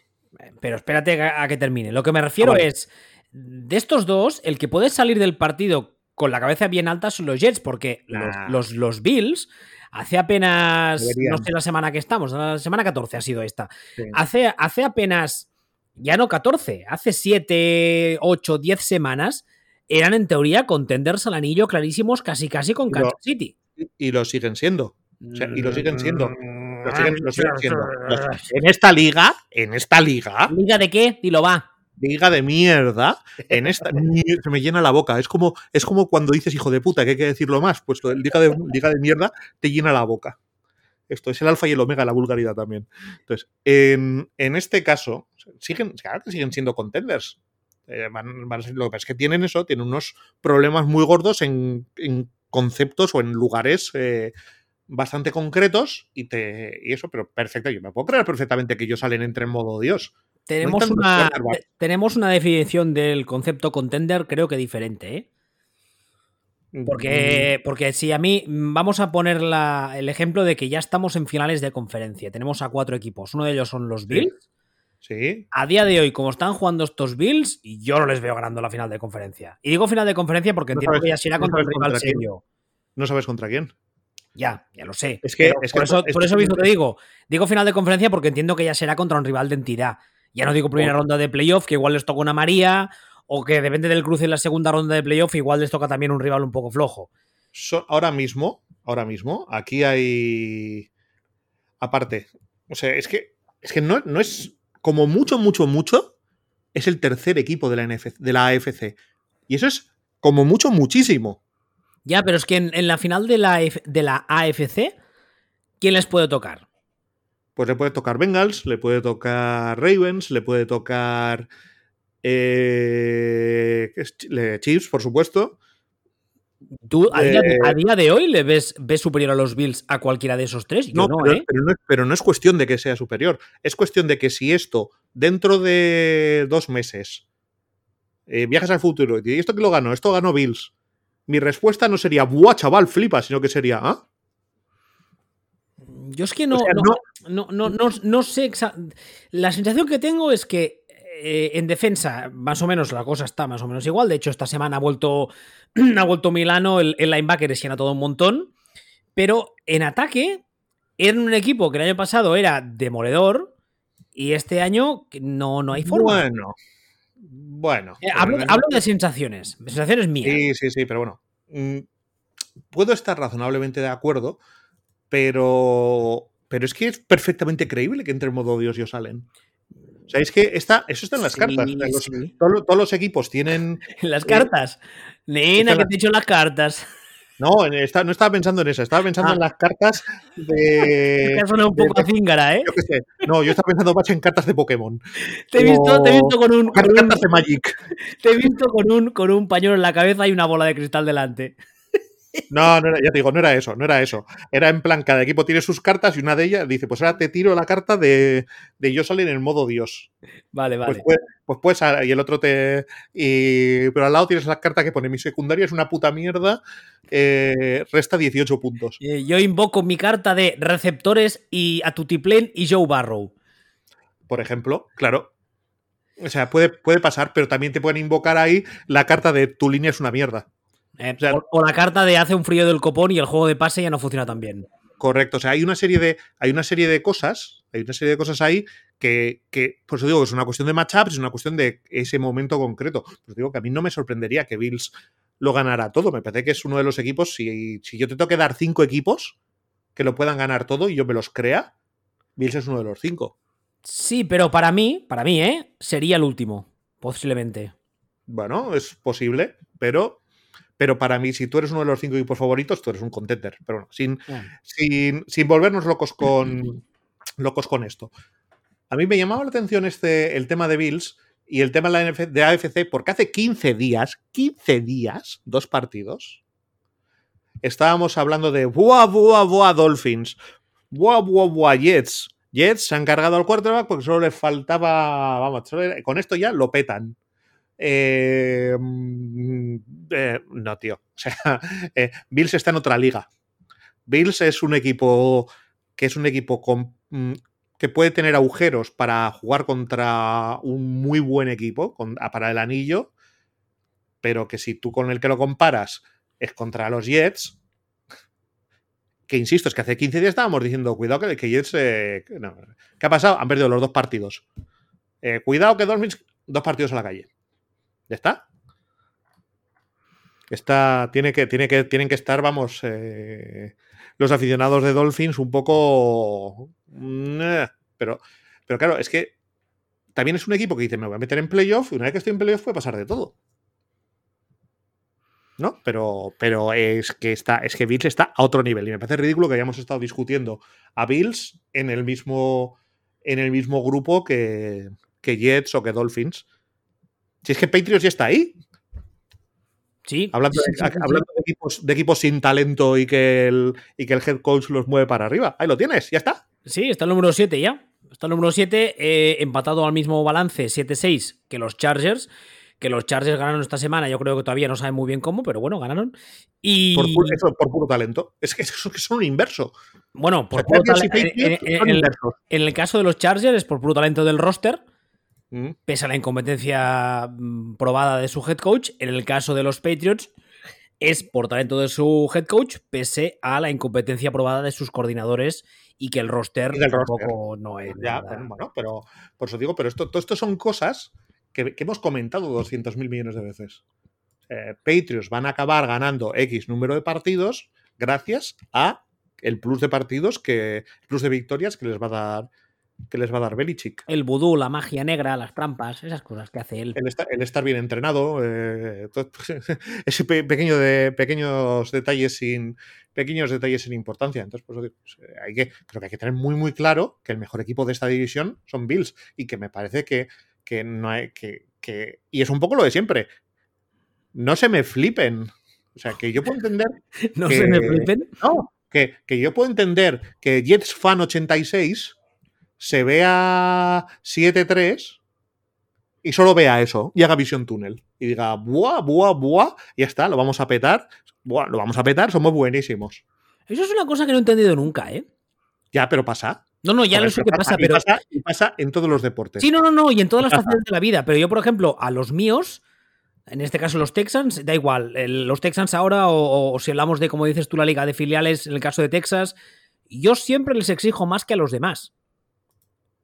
Pero espérate a, que termine. Lo que me refiero ah, bueno. es de estos dos, el que puede salir del partido con la cabeza bien alta son los Jets, porque nah. los, los, los, Bills, hace apenas, Deberían. no sé la semana que estamos, la semana 14 ha sido esta, sí. hace, hace apenas, ya no 14, hace 7, 8, 10 semanas, eran en teoría contenders al anillo clarísimos casi casi con Kansas lo, City. Y lo siguen siendo. O sea, y lo siguen siendo. Lo siguen, lo siguen siendo. En esta liga, en esta liga. ¿Liga de qué? Dilo, va diga de mierda, en esta se me llena la boca. Es como, es como cuando dices hijo de puta, que hay que decirlo más. Pues el diga de, diga de mierda te llena la boca. Esto es el alfa y el omega, la vulgaridad también. Entonces, en, en este caso, siguen, claro que siguen siendo contenders. Eh, van, lo que pasa es que tienen eso, tienen unos problemas muy gordos en, en conceptos o en lugares eh, bastante concretos y, te, y eso, pero perfecto. Yo me puedo creer perfectamente que ellos salen entre en modo Dios. Tenemos, no una, tenemos una definición del concepto contender, creo que diferente, ¿eh? Porque, porque si a mí vamos a poner la, el ejemplo de que ya estamos en finales de conferencia, tenemos a cuatro equipos, uno de ellos son los Bills. Sí. A día de hoy, como están jugando estos Bills, yo no les veo ganando la final de conferencia. Y digo final de conferencia porque no entiendo sabes, que ya será contra el rival serio. No sabes contra quién. Ya, ya lo sé. Es que, es por, que, eso, es por eso mismo te digo. Digo final de conferencia porque entiendo que ya será contra un rival de entidad. Ya no digo primera oh. ronda de playoff, que igual les toca una María, o que depende del cruce en la segunda ronda de playoff, igual les toca también un rival un poco flojo. So, ahora mismo, ahora mismo, aquí hay. Aparte, o sea, es que, es que no, no es como mucho, mucho, mucho, es el tercer equipo de la, NFC, de la AFC. Y eso es como mucho, muchísimo. Ya, pero es que en, en la final de la, de la AFC, ¿quién les puede tocar? Pues le puede tocar Bengals, le puede tocar Ravens, le puede tocar eh, Chiefs, por supuesto. ¿Tú a, eh, día de, a, día de, hoy le ves, ves, superior a los Bills a cualquiera de esos tres? Yo no, no, pero, ¿eh? pero, no, pero, no, es cuestión de que sea superior. Es cuestión de que si esto, dentro de dos meses, eh, viajas al futuro y esto que lo ganó, esto ganó Bills, mi respuesta no sería, ¡buah, chaval, flipa! Sino que sería, ¿ah? Yo es que no, o sea, no, no, no, no, sé. La sensación que tengo es que eh, en defensa, más o menos, la cosa está más o menos igual. De hecho, esta semana ha vuelto, ha vuelto Milano, el, el linebacker llena todo un montón. Pero en ataque, era un equipo que el año pasado era demoledor y este año no, no hay forma. Bueno, Bueno. Eh, hablo, eh, hablo de sensaciones. Sensaciones mías. Sí, sí, sí, pero bueno. mm, Puedo estar razonablemente de acuerdo, pero. Pero es que es perfectamente creíble que entre en modo Dios y os salen. O sea, es que está, eso está en las Sí, cartas. Los- todos, los- todos los equipos tienen. En las cartas. Nena, que te he hecho las cartas. No, en esta- no estaba pensando en eso, estaba pensando Ah. en las cartas de. Ha sonado un de- poco a cíngara, ¿eh? yo qué sé. No, yo estaba pensando más en cartas de Pokémon. Te he visto, te he visto con un, con un- Cartas de Magic. te he visto con un, con un pañuelo en la cabeza y una bola de cristal delante. No, no era, ya te digo, no era eso, no era eso. Era en plan, cada equipo tiene sus cartas y una de ellas dice, pues ahora te tiro la carta de, de yo salir en el modo Dios. Vale, vale. Pues, pues, pues puedes, a- y el otro te. y- pero al lado tienes la carta que pone mi secundaria, es una puta mierda, eh, resta 18 puntos. Eh, Yo invoco mi carta de receptores y a Tutiplén y Joe Barrow. Por ejemplo, claro. O sea, puede, puede pasar, pero también te pueden invocar ahí la carta de tu línea es una mierda. Eh, O sea- o, o la carta de hace un frío del copón y el juego de pase ya no funciona tan bien. Correcto. O sea, hay una serie de, hay una serie de cosas, hay una serie de cosas ahí que, que por eso digo que es una cuestión de matchups, es una cuestión de ese momento concreto. Pues digo que a mí no me sorprendería que Bills lo ganara todo. Me parece que es uno de los equipos, si, si yo te tengo que dar cinco equipos que lo puedan ganar todo y yo me los crea, Bills es uno de los cinco. Sí, pero para mí, para mí, ¿eh? Sería el último, posiblemente. Bueno, es posible, pero, pero para mí, si tú eres uno de los cinco equipos favoritos, tú eres un contender. Pero bueno, sin, sin, sin volvernos locos con, locos con esto. A mí me llamaba la atención este, el tema de Bills y el tema de, la de AFC porque hace 15 días, 15 días, dos partidos, estábamos hablando de buah, buah, buah, Dolphins, buah, buah, buah, Jets. Jets se han cargado al quarterback porque solo les faltaba, vamos, solo con esto ya lo petan. Eh, mm, eh, no, tío. O sea, eh, Bills está en otra liga. Bills es un equipo que es un equipo con, mm, que puede tener agujeros para jugar contra un muy buen equipo con- a- para el anillo, pero que si tú con el que lo comparas es contra los Jets, que insisto, es que hace 15 días estábamos diciendo, cuidado que, que Jets... ¿Qué ha pasado? Han perdido los dos partidos. Cuidado que dos partidos a la calle. ¿Ya está? Está, tiene que, tiene que, tienen que estar, vamos, eh, los aficionados de Dolphins un poco... Pero, pero claro, es que también es un equipo que dice, me voy a meter en playoff y una vez que estoy en playoff puede pasar de todo. ¿No? Pero, pero es que está, es que Bills está a otro nivel. Y me parece ridículo que hayamos estado discutiendo a Bills en el mismo, en el mismo grupo que, que Jets o que Dolphins. Si es que Patriots ya está ahí. Sí. Hablando, de, sí, sí, sí. hablando de equipos, de equipos sin talento y que, el, y que el head coach los mueve para arriba. Ahí lo tienes, ya está. Sí, está el número 7 ya. Está el número 7, eh, empatado al mismo balance 7-6 que los Chargers. Que los Chargers ganaron esta semana, yo creo que todavía no saben muy bien cómo, pero bueno, ganaron. Y Por, pu- eso, por puro talento. Es que, es son un inverso. bueno, por O sea, puro Chargers y tale- en, en el caso de los Chargers es por puro talento del roster, Mm. pese a la incompetencia mm, probada de su head coach. En el caso de los Patriots es por talento de su head coach, pese a la incompetencia probada de sus coordinadores y que el roster tampoco no es Ya, nada. bueno, pero por eso digo, pero esto, todo esto son cosas que, que hemos comentado 200 mil millones de veces. Eh, Patriots van a acabar ganando X número de partidos gracias a el plus de partidos que, plus de victorias que les va a dar, que les va a dar Belichick. El vudú, la magia negra, las trampas, esas cosas que hace él. El estar, el estar bien entrenado, eh, todo- ese pe- pequeño de, pequeños detalles sin pequeños detalles sin importancia. Entonces, pues, pues, eh, hay que, creo que hay que tener muy muy claro que el mejor equipo de esta división son Bills y que me parece que, que no hay que, que y es un poco lo de siempre. No se me flipen. O sea, que yo puedo entender No que- se me flipen. no, que, que yo puedo entender que Jets Fan 86 se vea 7-3 y solo vea eso y haga visión túnel y diga, buah, buah, buah, y ya está, lo vamos a petar, buah, lo vamos a petar, somos buenísimos. Eso es una cosa que no he entendido nunca, ¿eh? Ya, pero pasa. No, no, ya lo sé que pasa, y pero. pasa, y pasa en todos los deportes. Sí, no, no, no, y en todas las facetas de la vida. Pero yo, por ejemplo, a los míos, en este caso los Texans, da igual. los Texans ahora, o, o si hablamos de, como dices tú, la liga de filiales, en el caso de Texas, yo siempre les exijo más que a los demás.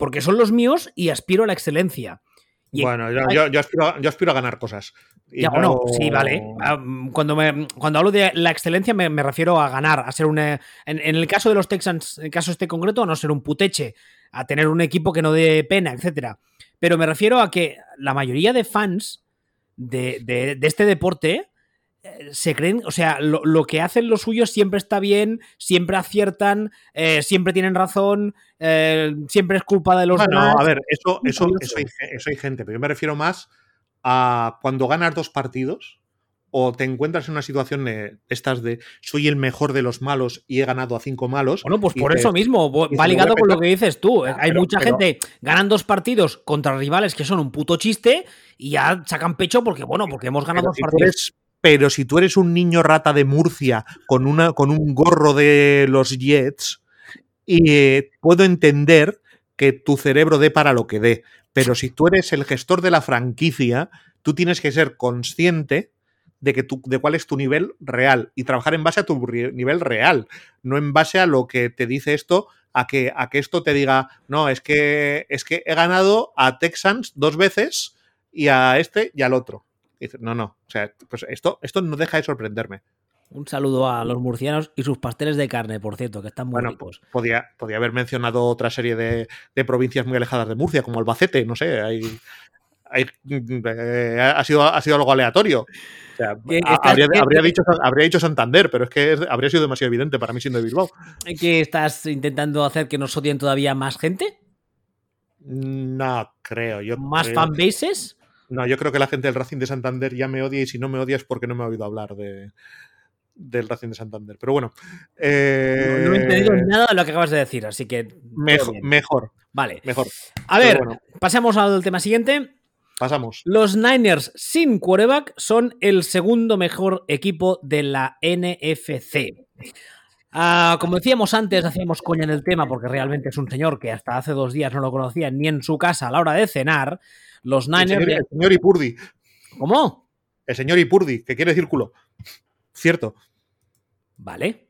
Porque son los míos y aspiro a la excelencia. bueno, yo, yo, aspiro, a ganar cosas. ya, bueno, sí, vale. Ah, cuando, me, cuando hablo de la excelencia me, refiero a ganar, a ser un... En, en, el caso de los Texans, en el caso este concreto, a no ser un puteche, a tener un equipo que no dé pena, etcétera. Pero me refiero a que la mayoría de fans de, de, de este deporte eh, se creen, o sea, lo, que hacen los suyos siempre está bien, siempre aciertan, eh, siempre tienen razón, eh, siempre es culpa de los bueno, a ver, eso, eso, eso, hay, gente, pero yo me refiero más a cuando ganas dos partidos o te encuentras en una situación de estas de soy el mejor de los malos y he ganado a cinco malos. Bueno, pues por eso mismo, va ligado con lo que dices tú. Hay mucha gente ganan dos partidos contra rivales que son un puto chiste y ya sacan pecho porque, bueno, porque hemos ganado dos partidos pero si tú eres un niño rata de Murcia con, una, con un gorro de los Jets, y puedo entender que tu cerebro dé para lo que dé, pero si tú eres el gestor de la franquicia, tú tienes que ser consciente de, que de cuál es tu nivel real y trabajar en base a tu nivel real, no en base a lo que te dice esto, a que, a que esto te diga, no, es que, es que he ganado a Texans dos veces y a este y al otro no, no. O sea, pues esto, esto no deja de sorprenderme. Un saludo a los murcianos y sus pasteles de carne, por cierto, que están muy bueno, ricos. Podía, podía haber mencionado otra serie de, provincias muy alejadas de Murcia, como Albacete, no sé, hay, eh, ha, sido, ha sido algo aleatorio. O sea, habría, dicho, habría, dicho, Santander, pero es que habría sido demasiado evidente para mí siendo de Bilbao. ¿Que estás intentando hacer que nos odien todavía más gente? No, creo. Yo ¿Más fanbases? No, yo creo que la gente del Racing de Santander ya me odia y si no me odia es porque no me ha oído hablar de, del Racing de Santander. Pero bueno. no, he entendido eh, nada de lo que acabas de decir, así que. Mejor. mejor vale. Mejor. A ver, pasemos al tema siguiente. Pasamos. Los Niners sin quarterback son el segundo mejor equipo de la NFC. Ah, como decíamos antes, hacíamos coña en el tema porque realmente es un señor que hasta hace dos días no lo conocía ni en su casa a la hora de cenar. Los Niners. El señor, Ipurdi. ¿Cómo? El señor Ipurdi, que quiere círculo. Cierto. Vale.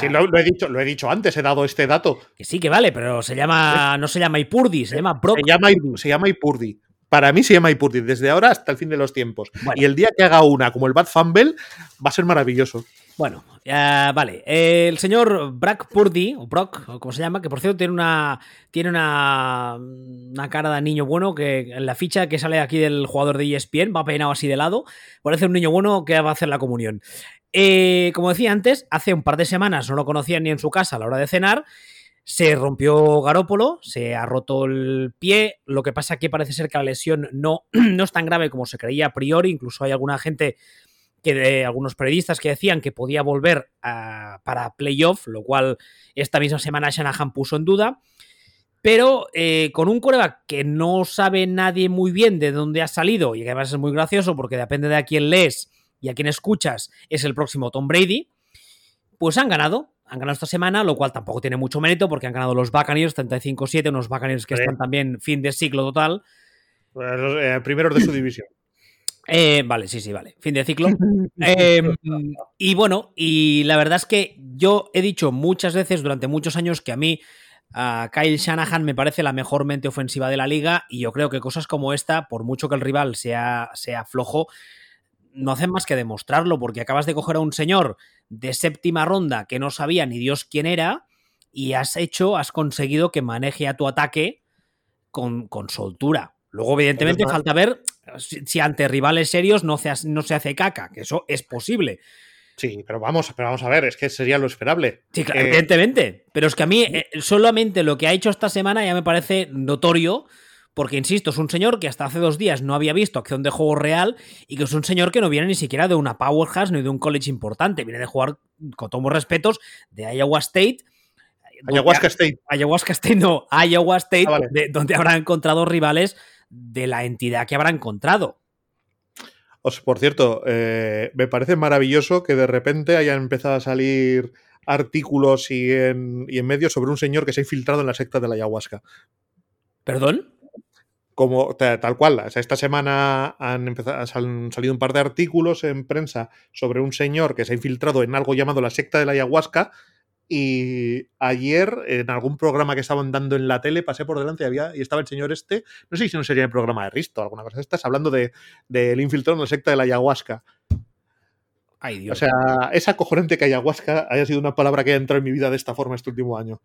Sí, lo, he dicho, lo he dicho antes, he dado este dato. Que sí, que vale, pero se llama. No se llama Ipurdi, se llama Brock. Se llama, se llama Ipurdi. Para mí se llama Ipurdi, desde ahora hasta el fin de los tiempos. Y el día que haga una como el Bad Fumble, va a ser maravilloso. Bueno, vale. el señor Brock Purdy, o Brock, o como se llama, que por cierto tiene una. Tiene una. una cara de niño bueno que en la ficha que sale aquí del jugador de ESPN va peinado así de lado. Parece un niño bueno que va a hacer la comunión. Eh, como decía antes, hace un par de semanas no lo conocían ni en su casa a la hora de cenar. Se rompió Garópolo, se ha roto el pie. Lo que pasa que parece ser que la lesión no, no es tan grave como se creía a priori. Incluso hay alguna gente que de algunos periodistas que decían que podía volver para playoff, lo cual esta misma semana Shanahan puso en duda. Pero eh, con un coreback que no sabe nadie muy bien de dónde ha salido, y que además es muy gracioso porque depende de a quién lees y a quién escuchas, es el próximo Tom Brady, pues han ganado. Han ganado esta semana, lo cual tampoco tiene mucho mérito porque han ganado los Buccaneers 35-7, unos Buccaneers que están también fin de siglo total. Pues, eh, primeros de su división. Eh, vale, sí, sí, vale. Fin de ciclo. Em, y bueno, y la verdad es que yo he dicho muchas veces durante muchos años que a mí a Kyle Shanahan me parece la mejor mente ofensiva de la liga y yo creo que cosas como esta, por mucho que el rival sea, sea flojo, no hacen más que demostrarlo porque acabas de coger a un señor de séptima ronda que no sabía ni Dios quién era y has hecho, has conseguido que maneje a tu ataque con, con soltura. Luego, evidentemente, falta ver si, ante rivales serios no se, no se hace caca, que eso es posible. Sí, pero vamos, pero vamos a ver, es que sería lo esperable. Sí, claro, evidentemente. Pero es que a mí eh, solamente lo que ha hecho esta semana ya me parece notorio, porque insisto, es un señor que hasta hace dos días no había visto acción de juego real y que es un señor que no viene ni siquiera de una powerhouse ni de un college importante, viene de jugar, con todos respetos, de Iowa State. Ayahuasca State. Ayahuasca State, no, Iowa State, ah, donde habrá encontrado rivales de la entidad que habrá encontrado. por cierto, eh, me parece maravilloso que de repente hayan empezado a salir artículos y en, y en medios sobre un señor que se ha infiltrado en la secta de la ayahuasca. ¿Perdón? Como tal cual. esta semana han, empezado, han salido un par de artículos en prensa sobre un señor que se ha infiltrado en algo llamado la secta de la ayahuasca Y ayer, en algún programa que estaban dando en la tele, pasé por delante y, había, y estaba el señor este, no sé si no sería el programa de Risto o alguna cosa de estas, hablando del de, infiltrado en la secta de la ayahuasca. Ay, Dios. O sea, es acojonante que ayahuasca haya sido una palabra que haya entrado en mi vida de esta forma este último año.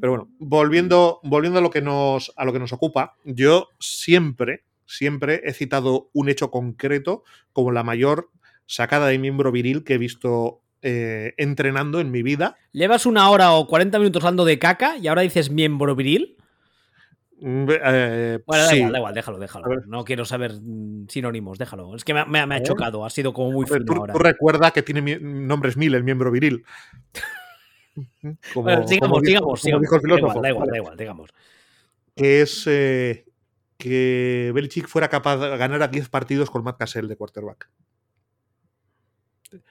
Pero bueno, volviendo, volviendo a, lo que nos, a lo que nos ocupa, yo siempre, siempre he citado un hecho concreto como la mayor sacada de miembro viril que he visto eh, entrenando en mi vida. Llevas una hora o 40 minutos hablando de caca y ahora dices miembro viril. Mm, eh, bueno, da sí. igual, da igual, déjalo, déjalo. No quiero saber sinónimos, déjalo. Es que me, me- me ha chocado, ha sido como muy fino tú, ahora. tú recuerda que tiene mi- nombres mil el miembro viril. Como, Bueno, sigamos, como dijo- sigamos, como sigamos. dijo el Da igual, da igual, Vale. da igual, digamos. que es eh, que Belichick fuera capaz de ganar a 10 partidos con Matt Cassell de quarterback.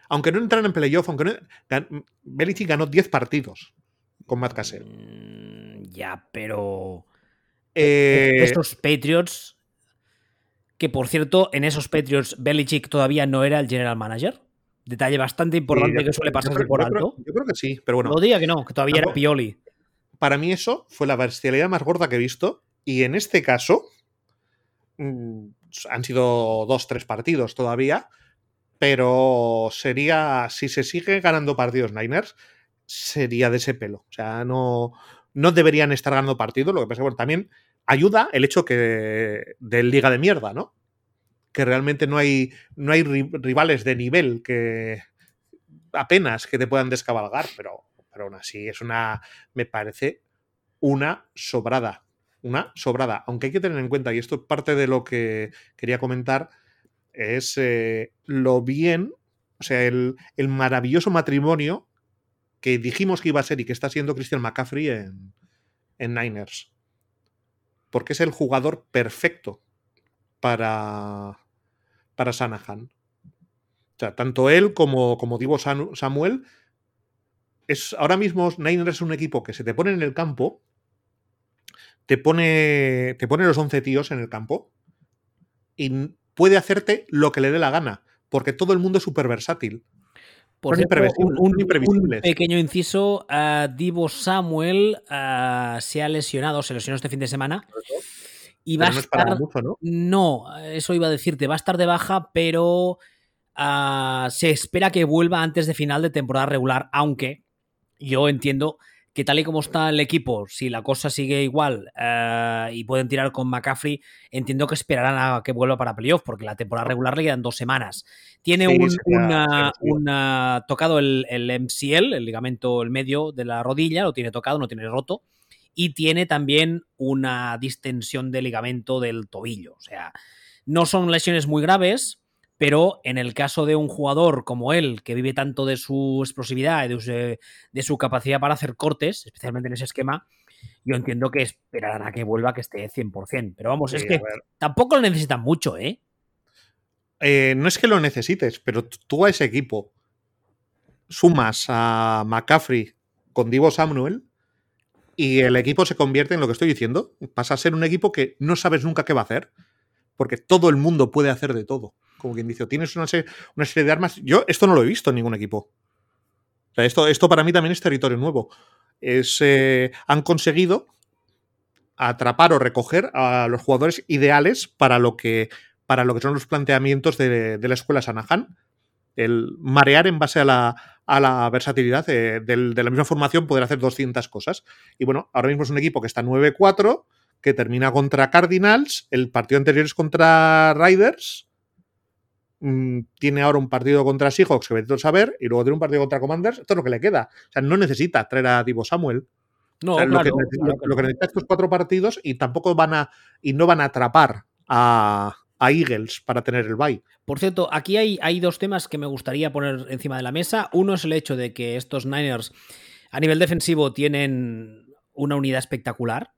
Aunque no entraran en playoff, aunque no, gan- Belichick ganó 10 partidos con Matt Cassell. Mm, ya, pero. Eh, Estos Patriots. Que por cierto, en esos Patriots, Belichick todavía no era el general manager. Detalle bastante importante sí, que suele creo- por yo creo- alto. yo creo que sí, pero bueno, No diga que no, que todavía era Pioli. para mí eso fue la bestialidad más gorda que he visto. Y en este caso, mm, han sido dos, tres partidos todavía, pero sería, si se sigue ganando partidos Niners, sería de ese pelo. O sea, no, no deberían estar ganando partidos. Lo que pasa es que también ayuda el hecho que de liga de mierda, ¿no? Que realmente no hay, no hay ri- rivales de nivel que apenas que te puedan descabalgar, pero, pero aún así es una, me parece una sobrada. Una sobrada. Aunque hay que tener en cuenta, y esto es parte de lo que quería comentar, es eh, lo bien, o sea, el, el maravilloso matrimonio que dijimos que iba a ser y que está siendo Christian McCaffrey en, en Niners. Porque es el jugador perfecto para, para Shanahan. O sea, tanto él como, como Divo Samuel. Es, ahora mismo Niners es un equipo que se te pone en el campo, te pone, te pone los 11 tíos en el campo y puede hacerte lo que le dé la gana, porque todo el mundo es súper versátil. Por imprevisibles, un, pequeño inciso. ah, Divo Samuel se ha lesionado, se lesionó este fin de semana. Y va Pero a no es para estar mucho, ¿no? No, eso iba a decirte, va a estar de baja, pero se espera que vuelva antes de final de temporada regular, aunque yo entiendo que tal y como está el equipo, si la cosa sigue igual ah, y pueden tirar con McCaffrey, entiendo que esperarán a que vuelva para playoff, porque la temporada regular le quedan dos semanas. Tiene Sí, un, una- una- tocado el, el MCL, el ligamento el medio de la rodilla, lo tiene tocado, no tiene roto y tiene también una distensión de ligamento del tobillo. O sea, no son lesiones muy graves, pero en el caso de un jugador como él, que vive tanto de su explosividad y de su, de su capacidad para hacer cortes, especialmente en ese esquema, yo entiendo que esperarán a que vuelva que esté 100%. Pero vamos, es Sí, que tampoco lo necesitan mucho, ¿eh? Eh, no es que lo necesites, pero tú a ese equipo sumas a McCaffrey con Divo Samuel y el equipo se convierte en lo que estoy diciendo. Pasa a ser un equipo que no sabes nunca qué va a hacer, porque todo el mundo puede hacer de todo. Como quien dice, tienes una serie, una serie de armas. Yo esto no lo he visto en ningún equipo. Esto, esto para mí también es territorio nuevo. Es, eh, han conseguido atrapar o recoger a los jugadores ideales para lo que, para lo que son los planteamientos de, de la escuela Sanahan. El marear en base a la, a la versatilidad eh, del- de la misma formación, poder hacer 200 cosas. Y bueno, ahora mismo es un equipo que está 9-4, que termina contra Cardinals, el partido anterior es contra Riders, mm, tiene ahora un partido contra Seahawks, que vete a saber, y luego tiene un partido contra Commanders, esto es lo que le queda. O sea, no necesita traer a Divo Samuel. No, O sea, lo, que, claro, claro lo- que lo que no. necesita estos cuatro partidos y tampoco van a y no van a atrapar a, a Eagles para tener el bye. Por cierto, aquí hay, hay dos temas que me gustaría poner encima de la mesa. Uno es el hecho de que estos Niners a nivel defensivo tienen una unidad espectacular.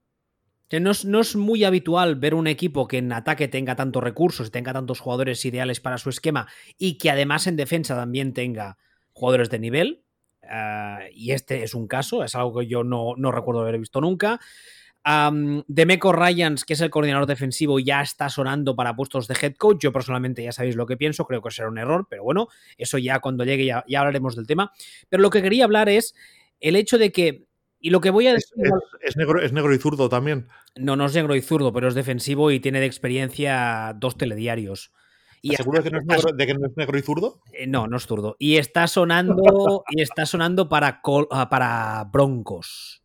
No es, no es muy habitual ver un equipo que en ataque tenga tantos recursos y tenga tantos jugadores ideales para su esquema y que además en defensa también tenga jugadores de nivel. Ah, y este es un caso, es algo que yo no, no recuerdo haber visto nunca. Um, Demeco Ryans, que es el coordinador defensivo, ya está sonando para puestos de head coach. Yo personalmente ya sabéis lo que pienso, creo que será un error, pero bueno, eso ya cuando llegue ya, ya hablaremos del tema. Pero lo que quería hablar es el hecho de que. Y lo que voy a decir. Es, negro, es negro y zurdo también. No, no es negro y zurdo, pero es defensivo y tiene de experiencia dos telediarios. Y ¿Seguro de que, no es negro, de que no es negro y zurdo? Eh, no, no es zurdo. Y está sonando, y está sonando para, ah, para Broncos.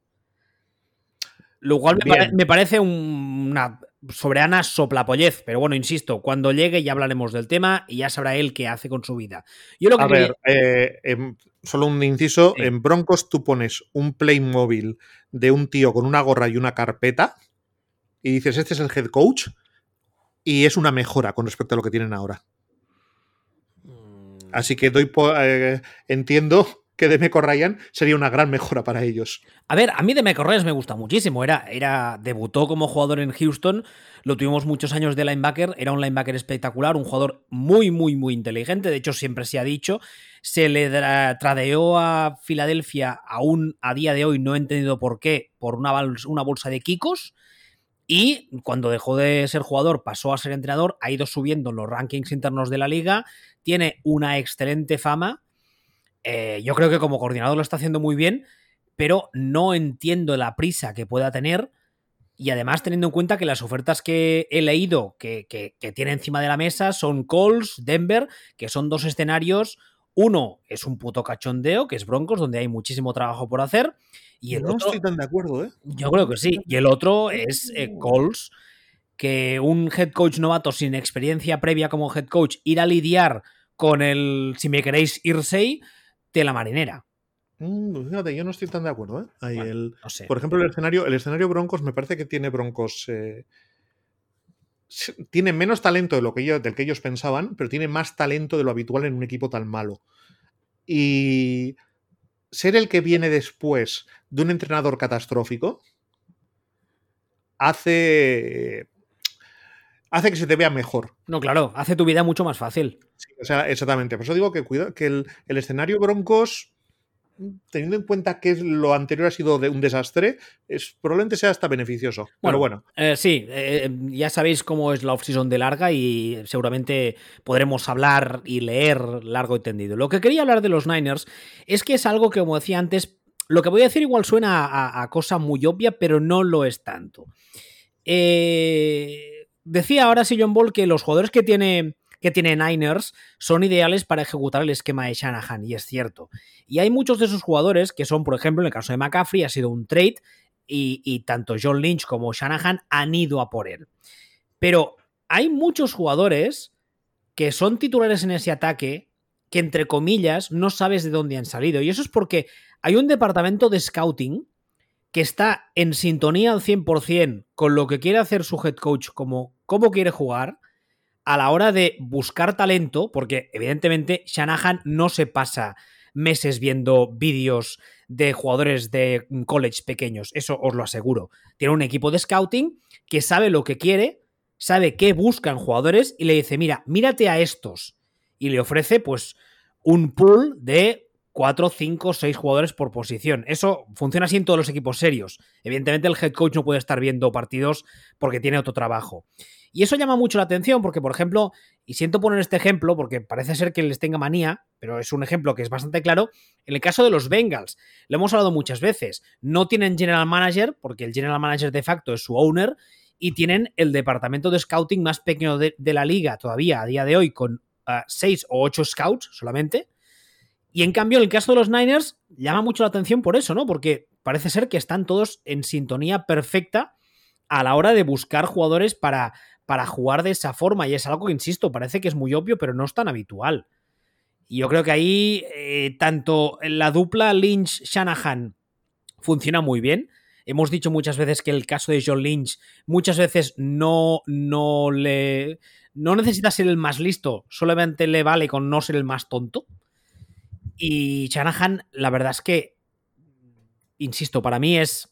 Lo cual me, parece una soberana soplapollez, pero bueno, insisto, cuando llegue ya hablaremos del tema y ya sabrá él qué hace con su vida. Yo lo que a ver, eh, em, solo un inciso, en Broncos tú pones un play móvil de un tío con una gorra y una carpeta y dices, este es el head coach y es una mejora con respecto a lo que tienen ahora. Mm. Así que doy eh, entiendo que Demeco Ryan sería una gran mejora para ellos. A ver, a mí Demeco Ryan me gusta muchísimo. Era, era, debutó como jugador en Houston, lo tuvimos muchos años de linebacker, era un linebacker espectacular, un jugador muy, muy, muy inteligente. De hecho, siempre se ha dicho. Se le tradeó a Filadelfia, aún a día de hoy no he entendido por qué, por una, una bolsa de Kikos. Y cuando dejó de ser jugador, pasó a ser entrenador, ha ido subiendo los rankings internos de la liga, tiene una excelente fama eh, yo creo que como coordinador lo está haciendo muy bien, pero no entiendo la prisa que pueda tener. Y además, teniendo en cuenta que las ofertas que he leído que, tiene encima de la mesa son Colts, Denver, que son dos escenarios. Uno es un puto cachondeo, que es Broncos, donde hay muchísimo trabajo por hacer. Y el no otro, estoy tan de acuerdo, ¿eh? Yo creo que sí. Y el otro es eh, Colts, que un head coach novato sin experiencia previa como head coach ir a lidiar con el, si me queréis, Irsey, la marinera. Mm, pues fíjate, yo no estoy tan de acuerdo. ¿eh? Por ejemplo, el escenario, el escenario Broncos me parece que tiene Broncos. Eh, tiene menos talento de lo que ellos, del que ellos pensaban, pero tiene más talento de lo habitual en un equipo tan malo. Y ser el que viene después de un entrenador catastrófico hace hace que se te vea mejor. No, claro, hace tu vida mucho más fácil. o sea, exactamente. Por eso digo que, cuida, que el, escenario Broncos, teniendo en cuenta que lo anterior ha sido de un desastre, es, probablemente sea hasta beneficioso. Bueno, bueno. Eh, sí, eh, ya sabéis cómo es la off-season de larga y seguramente podremos hablar y leer largo y tendido. Lo que quería hablar de los Niners es que es algo que, como decía antes, lo que voy a decir igual suena a, a cosa muy obvia, pero no lo es tanto. Eh Decía ahora John Ball que los jugadores que tiene, que tiene Niners son ideales para ejecutar el esquema de Shanahan, y es cierto. Y hay muchos de esos jugadores que son, por ejemplo, en el caso de McCaffrey, ha sido un trade, y, y tanto John Lynch como Shanahan han ido a por él. Pero hay muchos jugadores que son titulares en ese ataque que, entre comillas, no sabes de dónde han salido. Y eso es porque hay un departamento de scouting que está en sintonía al 100% con lo que quiere hacer su head coach, como cómo quiere jugar, a la hora de buscar talento, porque evidentemente Shanahan no se pasa meses viendo vídeos de jugadores de college pequeños, eso os lo aseguro. Tiene un equipo de scouting que sabe lo que quiere, sabe qué buscan jugadores y le dice, mira, mírate a estos. Y le ofrece pues un pool de 4, 5, 6 jugadores por posición. Eso funciona así en todos los equipos serios. Evidentemente el head coach no puede estar viendo partidos porque tiene otro trabajo. Y eso llama mucho la atención porque, por ejemplo, y siento poner este ejemplo porque parece ser que les tenga manía, pero es un ejemplo que es bastante claro, en el caso de los Bengals, lo hemos hablado muchas veces, no tienen general manager porque el general manager de facto es su owner y tienen el departamento de scouting más pequeño de, la liga todavía a día de hoy con 6 ah, o 8 scouts solamente y en cambio, el caso de los Niners, llama mucho la atención por eso, ¿no? Porque parece ser que están todos en sintonía perfecta a la hora de buscar jugadores para, para jugar de esa forma. Y es algo que, insisto, parece que es muy obvio, pero no es tan habitual. Y yo creo que ahí, eh, tanto la dupla Lynch-Shanahan funciona muy bien. Hemos dicho muchas veces que el caso de John Lynch muchas veces no, no le. No necesita ser el más listo, solamente le vale con no ser el más tonto. Y Shanahan, la verdad es que, insisto, para mí es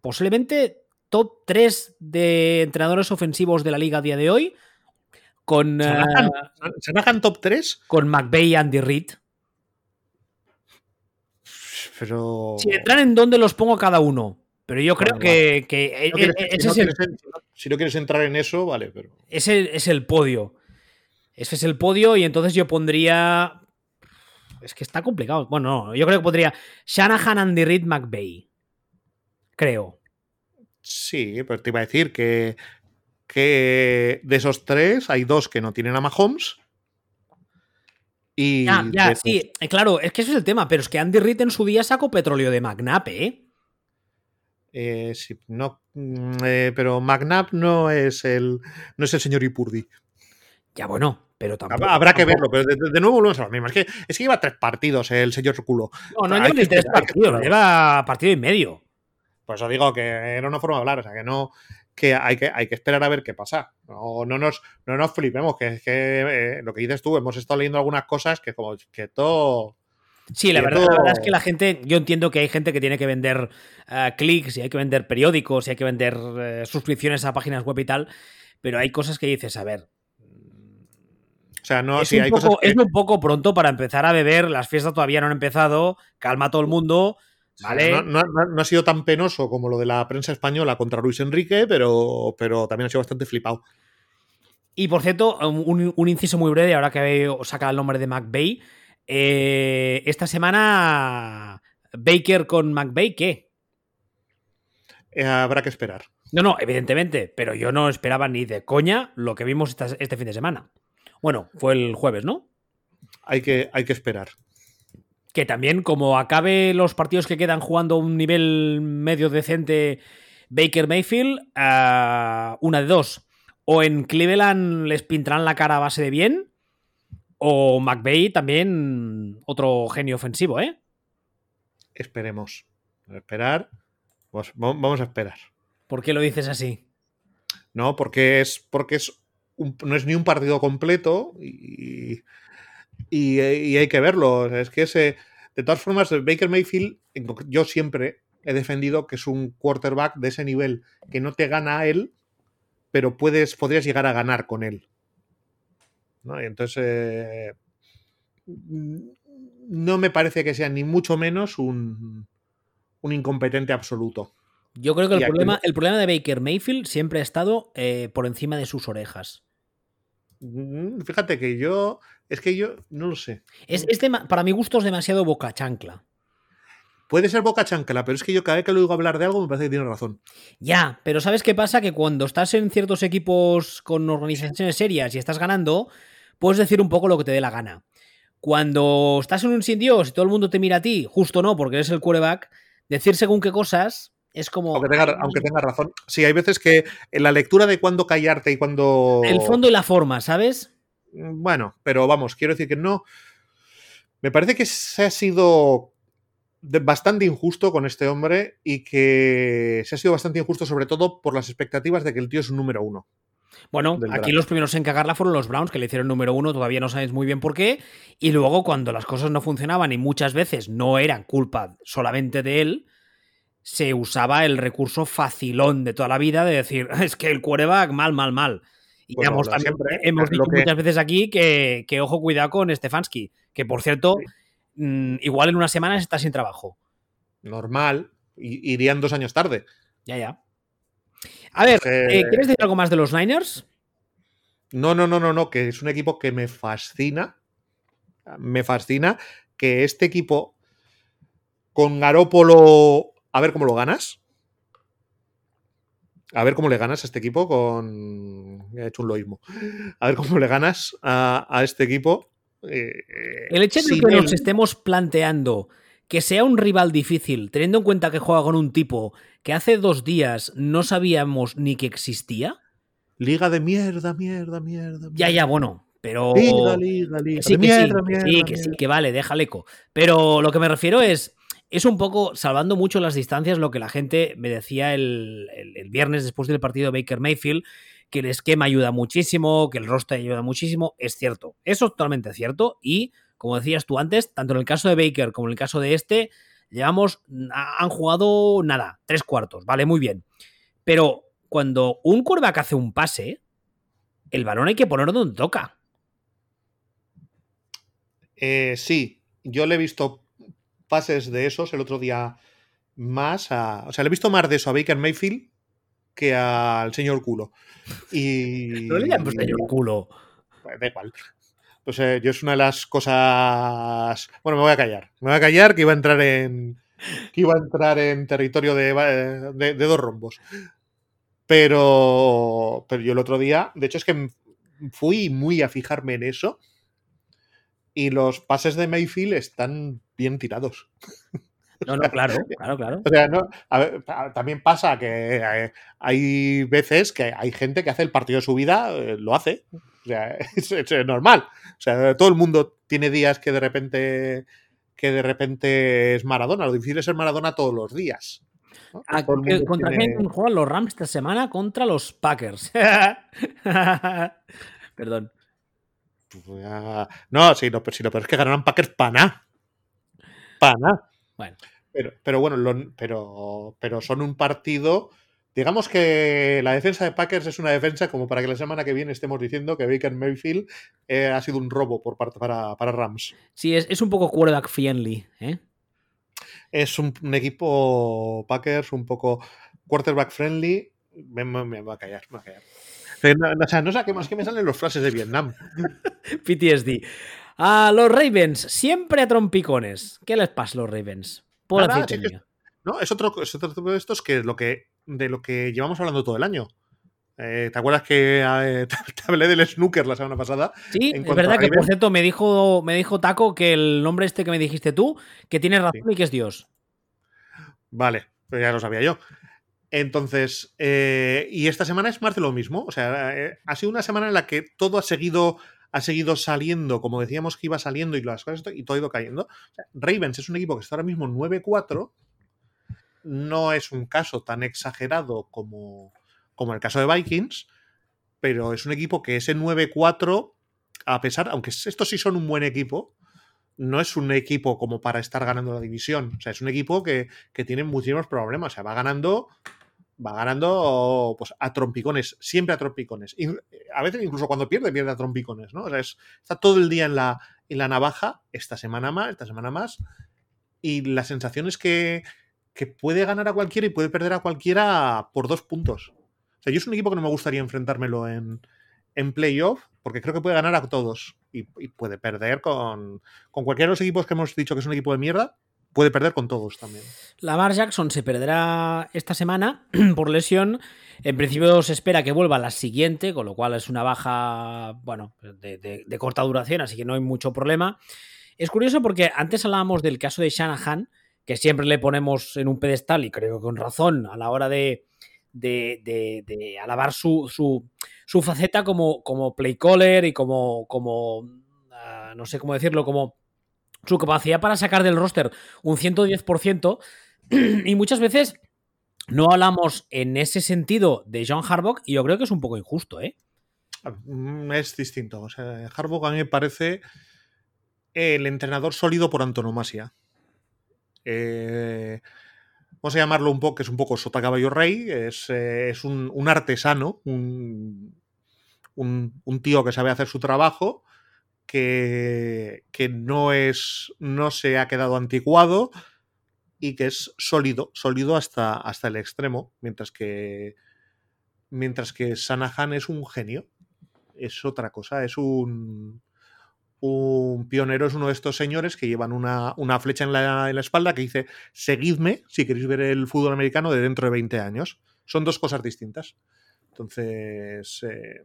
posiblemente top 3 de entrenadores ofensivos de la liga a día de hoy. Con. ¿Shanahan, top 3? Con McVeigh y Andy Reid. Pero. Si entran en dónde los pongo cada uno. Pero yo creo que, que si, no quieres, entrar en eso, vale, pero. Ese es el podio. Ese es el podio y entonces yo pondría es que está complicado. Bueno, no, yo creo que podría Shanahan, Andy Reid, McVeigh. Creo. Sí, pero te iba a decir que, que de esos tres hay dos que no tienen a Mahomes. Y Ya, ya, de- sí, eh, claro, es que eso es el tema, pero es que Andy Reid en su día sacó petróleo de McNabb, ¿eh? eh, sí, no, mm, eh, pero McNabb no es el no es el señor Ipurdi. Ya, bueno, pero tampoco. Habrá que verlo, pero de, nuevo volvemos a lo mismo. Es que, es que lleva tres partidos el señor culo. No, no lleva ni tres partidos, lleva partido y medio. Por eso digo que era una forma de hablar, o sea, que no que hay que, hay que esperar a ver qué pasa. No, no, nos, no nos flipemos, que es que eh, lo que dices tú, hemos estado leyendo algunas cosas que como que todo... Sí, verdad, la verdad es que la gente, yo entiendo que hay gente que tiene que vender eh, clics y hay que vender periódicos y hay que vender eh, suscripciones a páginas web y tal, pero hay cosas que dices, a ver, O sea, no, es, un hay poco, cosas que... es un poco pronto para empezar a beber, las fiestas todavía no han empezado, calma a todo el mundo, ¿vale? No, no- no- no ha sido tan penoso como lo de la prensa española contra Luis Enrique, pero, pero también ha sido bastante flipado. Y por cierto, un, un inciso muy breve, ahora que saca el nombre de McVeigh, eh, esta semana Baker con McVeigh, ¿qué? Eh, habrá que esperar. No, no, evidentemente, pero yo no esperaba ni de coña lo que vimos esta- este fin de semana. Bueno, fue el jueves, ¿no? Hay que, hay que esperar. Que también, como acabe los partidos que quedan jugando a un nivel medio decente Baker Mayfield, ah, una de dos. O en Cleveland les pintarán la cara a base de bien, o McVeigh también otro genio ofensivo, ¿eh? Esperemos. Esperar. Va- vamos a esperar. ¿Por qué lo dices así? ¿no? Porque es, porque es no es ni un partido completo y, y- y hay que verlo. Es que ese, de todas formas, Baker Mayfield, yo siempre he defendido que es un quarterback de ese nivel que no te gana a él, pero puedes, podrías llegar a ganar con él. ¿no? Y entonces, eh, no me parece que sea ni mucho menos un, un incompetente absoluto. Yo creo que el aquí- problema, el problema de Baker Mayfield siempre ha estado eh, por encima de sus orejas. Mm, Fíjate que yo, es que yo no lo sé. Es, es dema- para mi gusto es demasiado boca chancla. Puede ser boca chancla, pero es que yo cada vez que lo oigo hablar de algo me parece que tiene razón. Ya, pero ¿sabes qué pasa? Que cuando estás en ciertos equipos con organizaciones serias y estás ganando, puedes decir un poco lo que te dé la gana. Cuando estás en un sin Dios y todo el mundo te mira a ti, justo no, porque eres el quarterback, decir según qué cosas es como... Aunque tenga, aunque tenga razón. Sí, hay veces que en la lectura de cuándo callarte y cuándo. El fondo y la forma, ¿sabes? Bueno, pero vamos, quiero decir que no. Me parece que se ha sido bastante injusto con este hombre y que se ha sido bastante injusto, sobre todo por las expectativas de que el tío es un número uno. Bueno, aquí los primeros en cagarla fueron los Browns, que le hicieron número uno, todavía no sabes muy bien por qué. Y luego, cuando las cosas no funcionaban y muchas veces no eran culpa solamente de él, se usaba el recurso facilón de toda la vida de decir, es que el quarterback, mal, mal, mal. Y Pues ya hemos, también- siempre, hemos dicho que- muchas veces aquí que, que ojo, cuidado con Stefanski, que por cierto, mm, igual en unas semanas está sin trabajo. Normal. irían dos años tarde. Ya, ya. A ver, eh, ¿quieres decir algo más de los Niners? No, no, no, no, no, que es un equipo que me fascina. Me fascina que este equipo con Garópolo. A ver cómo lo ganas. A ver cómo le ganas a este equipo con. He hecho un loísmo. A ver cómo le ganas a, a este equipo. eh, El hecho de que nos estemos planteando que sea un rival difícil, teniendo en cuenta que juega con un tipo que hace dos días no sabíamos ni que existía. Liga de mierda, mierda, mierda. Ya, ya, bueno, pero. Liga, liga, liga. Sí, que sí, mierda, que mierda, sí, que sí, que vale, déjale eco. Pero lo que me refiero es. Es un poco, salvando mucho las distancias, lo que la gente me decía el, el- viernes después del partido de Baker Mayfield, que el esquema ayuda muchísimo, que el roster ayuda muchísimo. Es cierto, eso es totalmente cierto. Y, como decías tú antes, tanto en el caso de Baker como en el caso de este, llevamos, ha- han jugado nada, tres cuartos, vale, muy bien. Pero cuando un quarterback hace un pase, el balón hay que ponerlo donde toca. Eh, sí, yo le he visto pases de esos el otro día más a. O sea, le he visto más de eso a Baker Mayfield que al señor culo. Y. No le llames señor culo. Pues da igual. pues eh, yo es una de las cosas. Bueno, me voy a callar. Me voy a callar que iba a entrar en. que iba a entrar en territorio de, de, dos rombos. Pero. Pero yo el otro día. De hecho, es que fui muy a fijarme en eso. Y los pases de Mayfield están bien tirados. No, no, claro, claro, claro. O sea, no, también pasa que eh, hay veces que hay gente que hace el partido de su vida, eh, lo hace. O sea, es, normal. O sea, todo el mundo tiene días que de repente que de repente es Maradona. Lo difícil es ser Maradona todos los días. Ah, ¿Contra quién juegan los Rams esta semana? Contra los Packers. Perdón. No, sí, pero, sí, no, pero es que ganaron Packers para nada. Para nada. Bueno. Pero, pero bueno, pero, pero son un partido. Digamos que la defensa de Packers es una defensa como para que la semana que viene estemos diciendo que Baker Mayfield eh, ha sido un robo por parte para, Rams. Sí, es, un poco quarterback friendly. ¿eh? Es un, equipo Packers un poco quarterback friendly. Me, va a callar, me va a callar. No, o sea, no sé qué más que me salen los frases de Vietnam. PTSD. A los Ravens, siempre a trompicones. ¿Qué les pasa a los Ravens? Por no, es otro, es otro de estos que, lo que de lo que llevamos hablando todo el año. Eh, ¿Te acuerdas que eh, te hablé del snooker la semana pasada? Sí, es verdad que por cierto me dijo, me dijo Taco que el nombre este que me dijiste tú, que tiene razón y que es Dios. Vale, pero ya lo sabía yo. Entonces, eh, y esta semana es más de lo mismo. O sea, ha sido una semana en la que todo ha seguido ha seguido saliendo, como decíamos que iba saliendo y las cosas y todo ha ido cayendo. Ravens es un equipo que está ahora mismo 9-4. No es un caso tan exagerado como, como el caso de Vikings, pero es un equipo que ese 9-4, a pesar, aunque estos sí son un buen equipo, no es un equipo como para estar ganando la división. O sea, es un equipo que, que tiene muchísimos problemas. O sea, va ganando va ganando pues, a trompicones, siempre a trompicones. Y a veces incluso cuando pierde, pierde a trompicones, ¿no? O sea, está todo el día en la, en la navaja, esta semana más, esta semana más, y la sensación es que, que puede ganar a cualquiera y puede perder a cualquiera por dos puntos. O sea, yo es un equipo que no me gustaría enfrentármelo en, en playoff, porque creo que puede ganar a todos y puede perder con, con cualquiera de los equipos que hemos dicho que es un equipo de mierda, puede perder con todos también. Lamar Jackson se perderá esta semana por lesión. En principio se espera que vuelva la siguiente, con lo cual es una baja, bueno, de, corta duración, así que no hay mucho problema. Es curioso porque antes hablábamos del caso de Shanahan, que siempre le ponemos en un pedestal, y creo que con razón, a la hora de, de, alabar su, su, faceta como, como play caller y como, como ah, no sé cómo decirlo, como su capacidad para sacar del roster un 110%, y muchas veces no hablamos en ese sentido de John Harbaugh, y yo creo que es un poco injusto, ¿eh? Mm, es distinto. O sea, Harbaugh a mí me parece el entrenador sólido por antonomasia. Eh, vamos a llamarlo un poco, que es un poco sota caballo rey, es, eh, un, artesano, un, un, tío que sabe hacer su trabajo que, no es. no se ha quedado anticuado y que es sólido, sólido hasta, hasta el extremo, mientras que. Mientras que Sanahan es un genio. Es otra cosa, es un. Un pionero es uno de estos señores que llevan una, flecha en la, en la, espalda que dice: Seguidme si queréis ver el fútbol americano de dentro de 20 años. Son dos cosas distintas. Entonces, eh,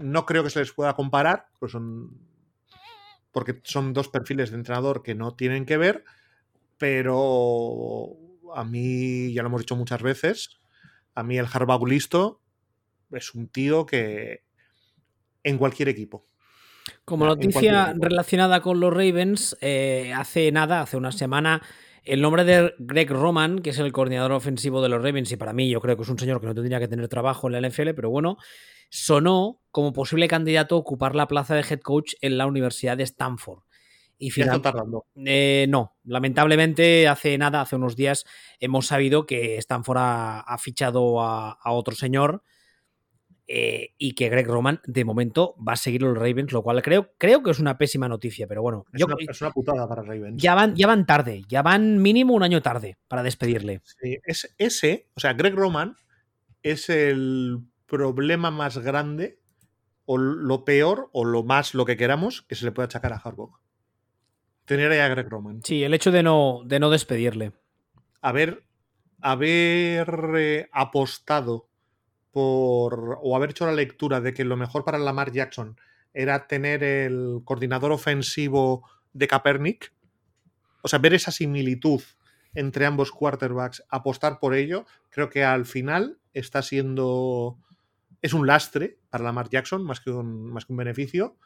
no creo que se les pueda comparar, pues son porque son dos perfiles de entrenador que no tienen que ver, pero a mí, ya lo hemos dicho muchas veces, a mí el Harbaugh listo es un tío que en cualquier equipo. Como noticia relacionada con los Ravens, eh, hace nada, hace una semana, el nombre de Greg Roman, que es el coordinador ofensivo de los Ravens, y para mí yo creo que es un señor que no tendría que tener trabajo en la NFL, pero bueno, sonó como posible candidato a ocupar la plaza de head coach en la Universidad de Stanford. Y finalmente, eh, no, lamentablemente hace nada, hace unos días, hemos sabido que Stanford ha, fichado a, otro señor eh, y que Greg Roman de momento va a seguir los Ravens, lo cual creo, creo que es una pésima noticia, pero bueno. Es, una, es una, putada para Ravens. Ya van, ya van tarde, ya van mínimo un año tarde para despedirle. Sí, es, ese, o sea, Greg Roman es el problema más grande o lo peor o lo más lo que queramos que se le pueda achacar a Harbaugh. Tener ahí a Greg Roman. Sí, el hecho de no, de no despedirle. Haber, haber eh, apostado por o haber hecho la lectura de que lo mejor para Lamar Jackson era tener el coordinador ofensivo de Kaepernick, o sea, ver esa similitud entre ambos quarterbacks, apostar por ello, creo que al final está siendo es un lastre para Lamar Jackson más que un, más que un beneficio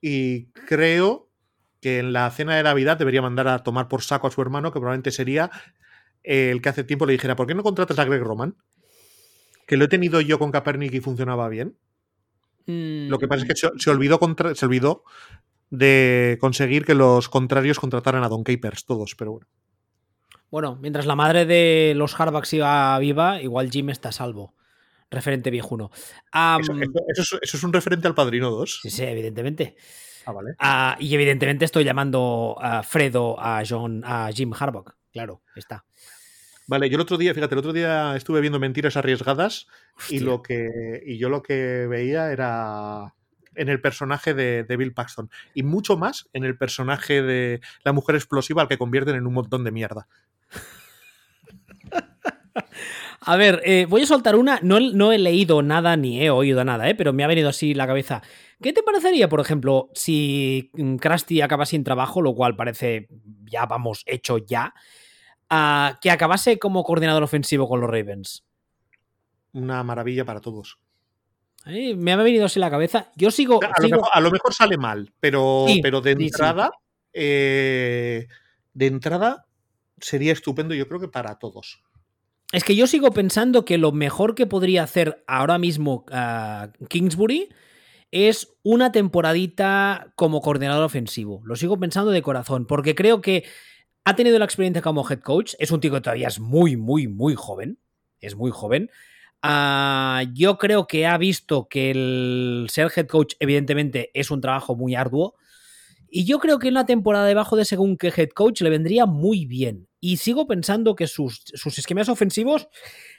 y creo que en la cena de Navidad debería mandar a tomar por saco a su hermano, que probablemente sería el que hace tiempo le dijera, ¿por qué no contratas a Greg Roman? Que lo he tenido yo con Kaepernick y funcionaba bien. Lo que pasa es que se, se olvidó, contra, se olvidó de conseguir que los contrarios contrataran a Don Capers, todos, pero bueno. Bueno, mientras la madre de los Harbaugh siga viva, igual Jim está a salvo. Referente viejuno. Um, eso, eso, eso, es, eso, es, un referente al Padrino 2. Sí, sí, evidentemente. Ah, vale. Uh, y evidentemente estoy llamando a Fredo a John, a Jim Harbaugh. Claro, está. Vale, yo el otro día, fíjate, el otro día estuve viendo Mentiras Arriesgadas y lo que y yo lo que veía era en el personaje de, de, Bill Paxton y mucho más en el personaje de la mujer explosiva al que convierten en un montón de mierda. A ver, eh, voy a soltar una. No, no, he leído nada ni he oído nada, eh, pero me ha venido así la cabeza. ¿Qué te parecería, por ejemplo, si Krusty acaba sin trabajo, lo cual parece ya, vamos, hecho ya, que acabase como coordinador ofensivo con los Ravens? Una maravilla para todos. Me ha venido así la cabeza. Yo sigo. A, sigo... Lo, mejor, a lo, mejor, sale mal, pero, sí, pero de entrada. Sí, eh, de entrada sería estupendo, yo creo que para todos. Es que yo sigo pensando que lo mejor que podría hacer ahora mismo uh, Kingsbury es una temporadita como coordinador ofensivo. Lo sigo pensando de corazón, porque creo que ha tenido la experiencia como head coach. Es un tío que todavía es muy, muy, muy joven. Es muy joven. Uh, yo creo que ha visto que el ser head coach, evidentemente, es un trabajo muy arduo. Y yo creo que en una temporada debajo de según qué head coach le vendría muy bien. Y sigo pensando que sus, sus, esquemas ofensivos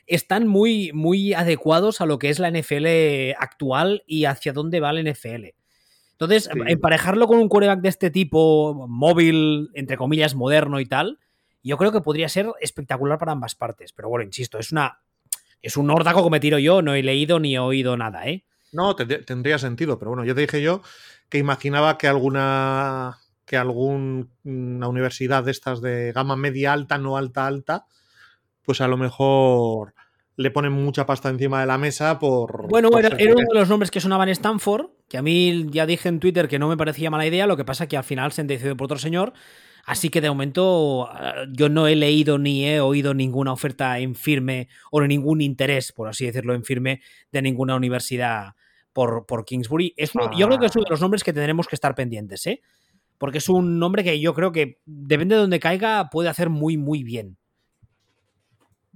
están muy, muy adecuados a lo que es la NFL actual y hacia dónde va la NFL. Entonces, sí. emparejarlo con un quarterback de este tipo, móvil, entre comillas, moderno y tal, yo creo que podría ser espectacular para ambas partes. Pero bueno, insisto, es una. Es un órdago que me tiro yo, no he leído ni he oído nada, ¿eh? No, tendría sentido, pero bueno, yo te dije yo que imaginaba que alguna que alguna universidad de estas de gama media alta, no alta, alta, pues a lo mejor le ponen mucha pasta encima de la mesa por... Bueno, por era, era, uno de los nombres que sonaban en Stanford, que a mí ya dije en Twitter que no me parecía mala idea, lo que pasa que al final se han decidido por otro señor, así que de momento yo no he leído ni he oído ninguna oferta en firme o ningún interés, por así decirlo, en firme de ninguna universidad por, por Kingsbury. Es uno, ah. Yo creo que es uno de los nombres que tendremos que estar pendientes, ¿eh? Porque es un nombre que yo creo que, depende de donde caiga, puede hacer muy, muy bien.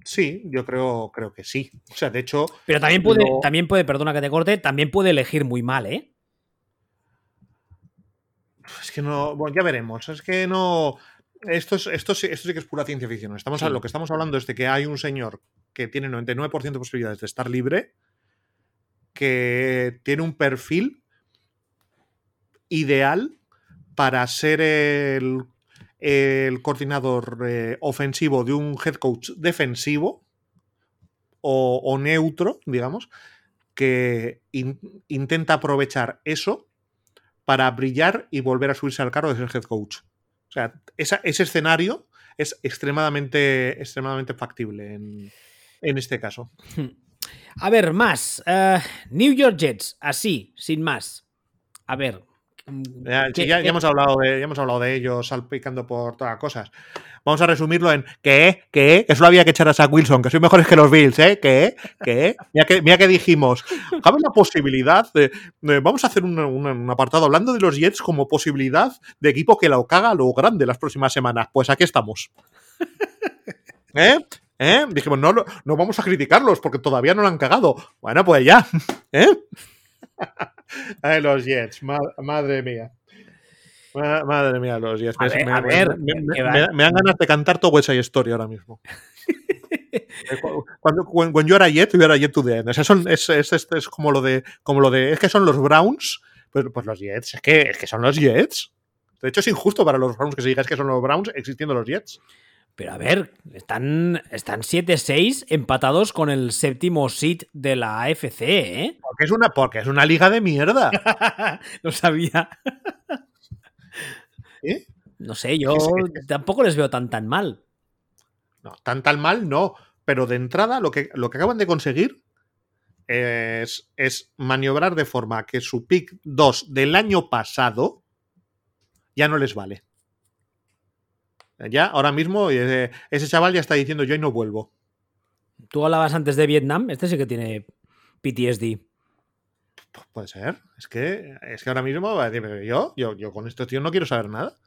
Sí, yo creo, creo que sí. O sea, de hecho. Pero también puede, lo... también puede, perdona que te corte, también puede elegir muy mal, ¿eh? Es que no. Bueno, ya veremos. Es que no. Esto, es, esto, sí, esto sí que es pura ciencia ficción. Estamos, sí. Lo que estamos hablando es de que hay un señor que tiene 99% de posibilidades de estar libre que tiene un perfil ideal para ser el, el coordinador eh, ofensivo de un head coach defensivo o, neutro, digamos, que in, intenta aprovechar eso para brillar y volver a subirse al carro de ser head coach. O sea, ese escenario es extremadamente, extremadamente factible en, en este caso. A ver, más. Uh, New York Jets, así, sin más. A ver. Ya, sí, ya, ya, hemos hablado de, ya hemos hablado de ellos salpicando por todas las cosas. Vamos a resumirlo en ¿qué? ¿qué? Eso lo había que echar a Zach Wilson, que soy mejores que los Bills, ¿eh? ¿Qué? ¿qué? Mira que, mira que dijimos, cabe la posibilidad de, de vamos a hacer un, un, un, apartado hablando de los Jets como posibilidad de equipo que la caga a lo grande las próximas semanas. Pues aquí estamos. ¿Eh? ¿Eh? Dijimos, no, no vamos a criticarlos porque todavía no lo han cagado. Bueno, pues ya. ¿Eh? Ay, los Jets, ma madre mía. Madre mía, los Jets. A ver, me, a ver, me, me, me, dan ganas de cantar todo esa historia ahora mismo. Cuando, when, when you are a Jet, you are a Jet to the end. O sea, son, es, es, es, es, como lo de, como lo de, es que son los Browns, pues, pues los Jets, es que, es que son los Jets. De hecho, es injusto para los Browns que se diga es que son los Browns existiendo los Jets. Pero a ver, están, están 7-6 empatados con el séptimo seed de la AFC, ¿eh? Porque es una, porque es una liga de mierda. Lo sabía. ¿Eh? No sé, yo tampoco les veo tan tan mal. No, tan tan mal no. Pero de entrada, lo que, lo que acaban de conseguir es, es maniobrar de forma que su pick 2 del año pasado ya no les vale. Ya, ahora mismo, ese, ese chaval ya está diciendo yo y no vuelvo. Tú hablabas antes de Vietnam, este sí que tiene PTSD. Pues puede ser. Es que, es que ahora mismo yo, yo, yo con estos tíos no quiero saber nada.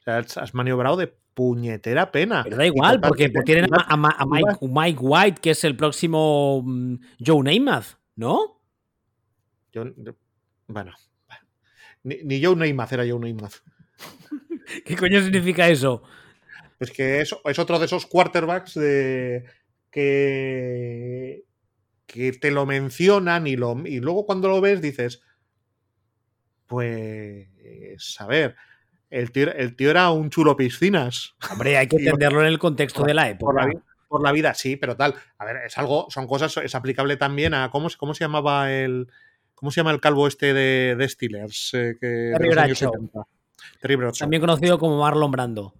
O sea, has maniobrado de puñetera pena. Pero da igual, porque tienen a, a, a Mike, Mike, White, que es el próximo um, Joe Namath, ¿no? Yo, bueno, ni, ni Joe Namath era Joe Namath. ¿Qué coño significa eso? Es que es, es otro de esos quarterbacks de que, que te lo mencionan y, lo, y luego cuando lo ves dices, pues, a ver, el tío, el tío era un chulo piscinas. Hombre, hay que entenderlo en el contexto de la época. Por la, por la, vida, sí, pero tal. A ver, es algo, son cosas, es aplicable también a cómo, cómo se llamaba el. ¿Cómo se llama el calvo este de, de Steelers? Eh, que, de los años 70. Terry. También conocido como Marlon Brando.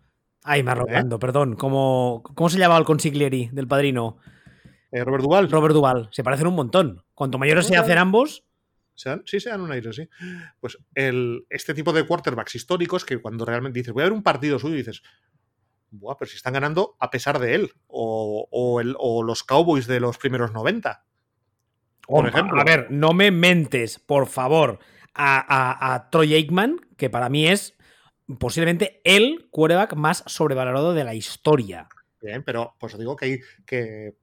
Ay, Marlon ¿Eh? Brando, perdón. ¿Cómo, ¿Cómo se llamaba el consiglieri del padrino? Eh, Robert Duval. Robert Duval. Se parecen un montón. Cuanto mayores se hacen ambos. ¿Se dan? Sí, se dan un aire, sí. Pues el, este tipo de quarterbacks históricos que cuando realmente dices, voy a ver un partido suyo y dices, Buah, pero si están ganando a pesar de él. O, o, el, o los Cowboys de los primeros 90. Por ejemplo. A ver, no me mentes, por favor, a, a, a Troy Aikman, que para mí es posiblemente el quarterback más sobrevalorado de la historia. Bien, pero pues os digo que hay, que,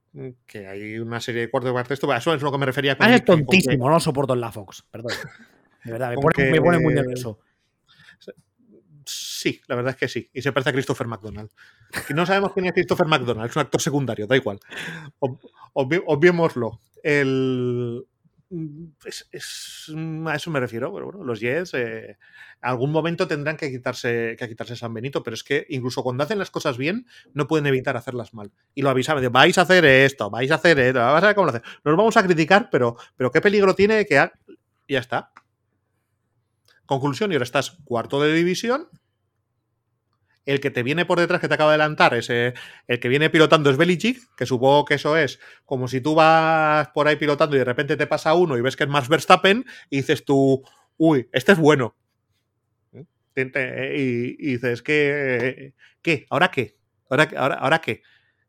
que hay una serie de quarterbacks de esto. Eso es lo que me refería. Con, ah, es tontísimo, con que... no soporto en la Fox, perdón. De verdad, me pone, que... me pone, muy nervioso. Sí, la verdad es que sí. Y se parece a Christopher McDonald. Y no sabemos quién es Christopher McDonald, es un actor secundario, da igual. Ob obvi obviémoslo. El, es, es, a eso me refiero. Pero bueno, los Jets eh, algún momento tendrán que quitarse, que quitarse San Benito, pero es que incluso cuando hacen las cosas bien, no pueden evitar hacerlas mal. Y lo avisaban, de, vais a hacer esto, vais a hacer esto, vais a ver cómo lo hacen. Nos vamos a criticar, pero, pero qué peligro tiene que... Ha... Ya está. Conclusión, y ahora estás cuarto de división. El que te viene por detrás, que te acaba de adelantar, es eh, el que viene pilotando es Belichick, que supongo que eso es como si tú vas por ahí pilotando y de repente te pasa uno y ves que es más Verstappen y dices tú, uy, este es bueno. Y, y dices, ¿qué? ¿Qué? ¿Ahora qué? ¿Ahora, ahora, ahora qué?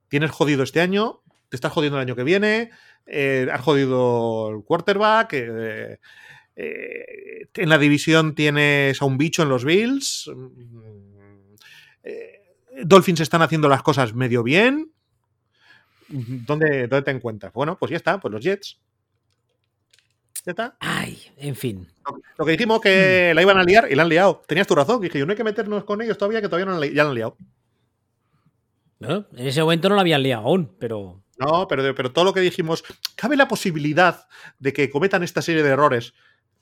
Tienes jodido este año, te estás jodiendo el año que viene, eh, has jodido el quarterback. Eh, eh, en la división tienes a un bicho en los Bills. Eh, Dolphins están haciendo las cosas medio bien. ¿Dónde, ¿Dónde te encuentras? Bueno, pues ya está, pues los Jets. Ya está. Ay, en fin. Lo, lo que dijimos que mm. la iban a liar y la han liado. Tenías tu razón. Dije, yo no hay que meternos con ellos todavía, que todavía no la, ya la han liado. ¿No? En ese momento no la habían liado aún, pero. No, pero, pero todo lo que dijimos, cabe la posibilidad de que cometan esta serie de errores.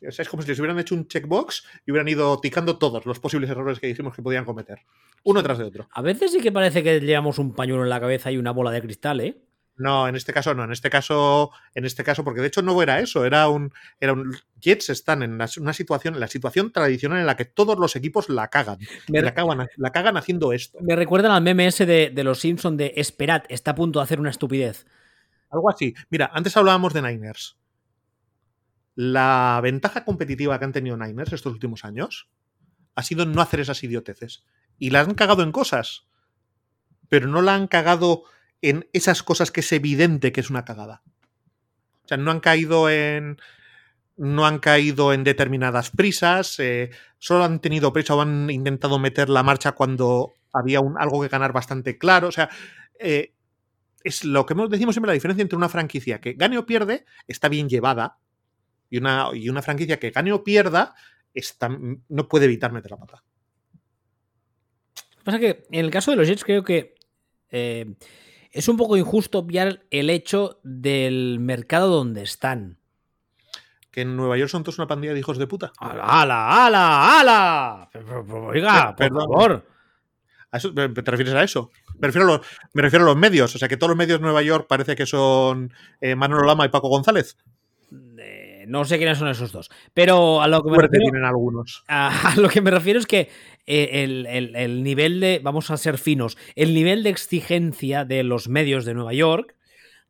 O sea, es como si les hubieran hecho un checkbox y hubieran ido ticando todos los posibles errores que dijimos que podían cometer. Uno tras de otro. A veces sí que parece que llevamos un pañuelo en la cabeza y una bola de cristal, ¿eh? No, en este caso no, en este caso, en este caso, porque de hecho no era eso, era un, era un Jets están en una, una situación, en la situación tradicional en la que todos los equipos la cagan, Me- la cagan, la cagan haciendo esto. Me recuerdan al meme ese de, de los Simpsons de Esperad, está a punto de hacer una estupidez. Algo así. Mira, antes hablábamos de Niners. La ventaja competitiva que han tenido Niners estos últimos años ha sido no hacer esas idioteces. Y la han cagado en cosas, pero no la han cagado en esas cosas que es evidente que es una cagada. O sea, no han caído en. No han caído en determinadas prisas, eh, solo han tenido prisa o han intentado meter la marcha cuando había algo que ganar bastante claro. O sea, eh, es lo que decimos siempre la diferencia entre una franquicia que gane o pierde está bien llevada y una, y una franquicia que gane o pierda está, no puede evitar meter la pata. Pasa que en el caso de los Jets creo que eh, es un poco injusto obviar el hecho del mercado donde están. Que en Nueva York son todos una pandilla de hijos de puta. ¡Hala! Pero, pero, Oiga, por Perdón. favor. ¿A eso- ¿Te refieres a eso? Me refiero a, los, me refiero a los medios. O sea, que todos los medios de Nueva York parece que son eh, Manolo Lama y Paco González. Eh, no sé quiénes son esos dos. Pero a lo que me refiero, tienen algunos. a, a lo que me refiero es que eh, el, el- el nivel de, vamos a ser finos, el nivel de exigencia de los medios de Nueva York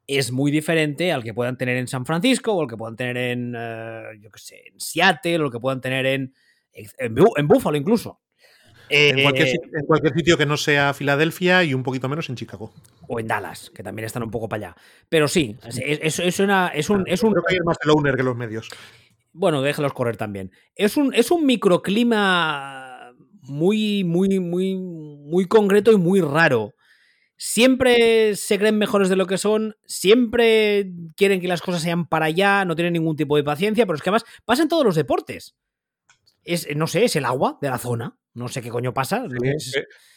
es muy diferente al que puedan tener en San Francisco o al que puedan tener en, eh, yo qué sé, en Seattle o lo que puedan tener en, en, en Buffalo incluso. En cualquier, Eh, en cualquier sitio que no sea Filadelfia y un poquito menos en Chicago. o en Dallas, que también están un poco para allá. Pero sí, es, es- es una- es un, es un Creo que hay más el owner que los medios. Bueno, déjalos correr también. Es un, es un microclima muy, muy, muy, muy concreto y muy raro. Siempre se creen mejores de lo que son, siempre quieren que las cosas sean para allá, no tienen ningún tipo de paciencia, pero es que además pasa en todos los deportes. Es, no sé, es el agua de la zona. No sé qué coño pasa.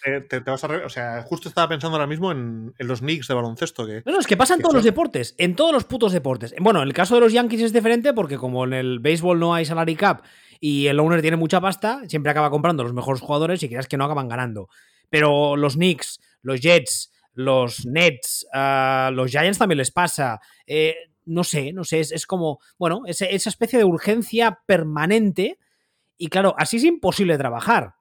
Te, te vas a re- o sea, justo estaba pensando ahora mismo en, en los Knicks de baloncesto. Que, No, no, es que pasa en todos los deportes, en todos los putos deportes. Bueno, en el caso de los Yankees es diferente porque como en el béisbol no hay salary cap y el owner tiene mucha pasta, siempre acaba comprando los mejores jugadores y creas que no acaban ganando. Pero los Knicks, los Jets, los Nets, ah, los Giants también les pasa. Eh, no sé, no sé, es, es como, bueno, esa especie de urgencia permanente y claro, así es imposible trabajar.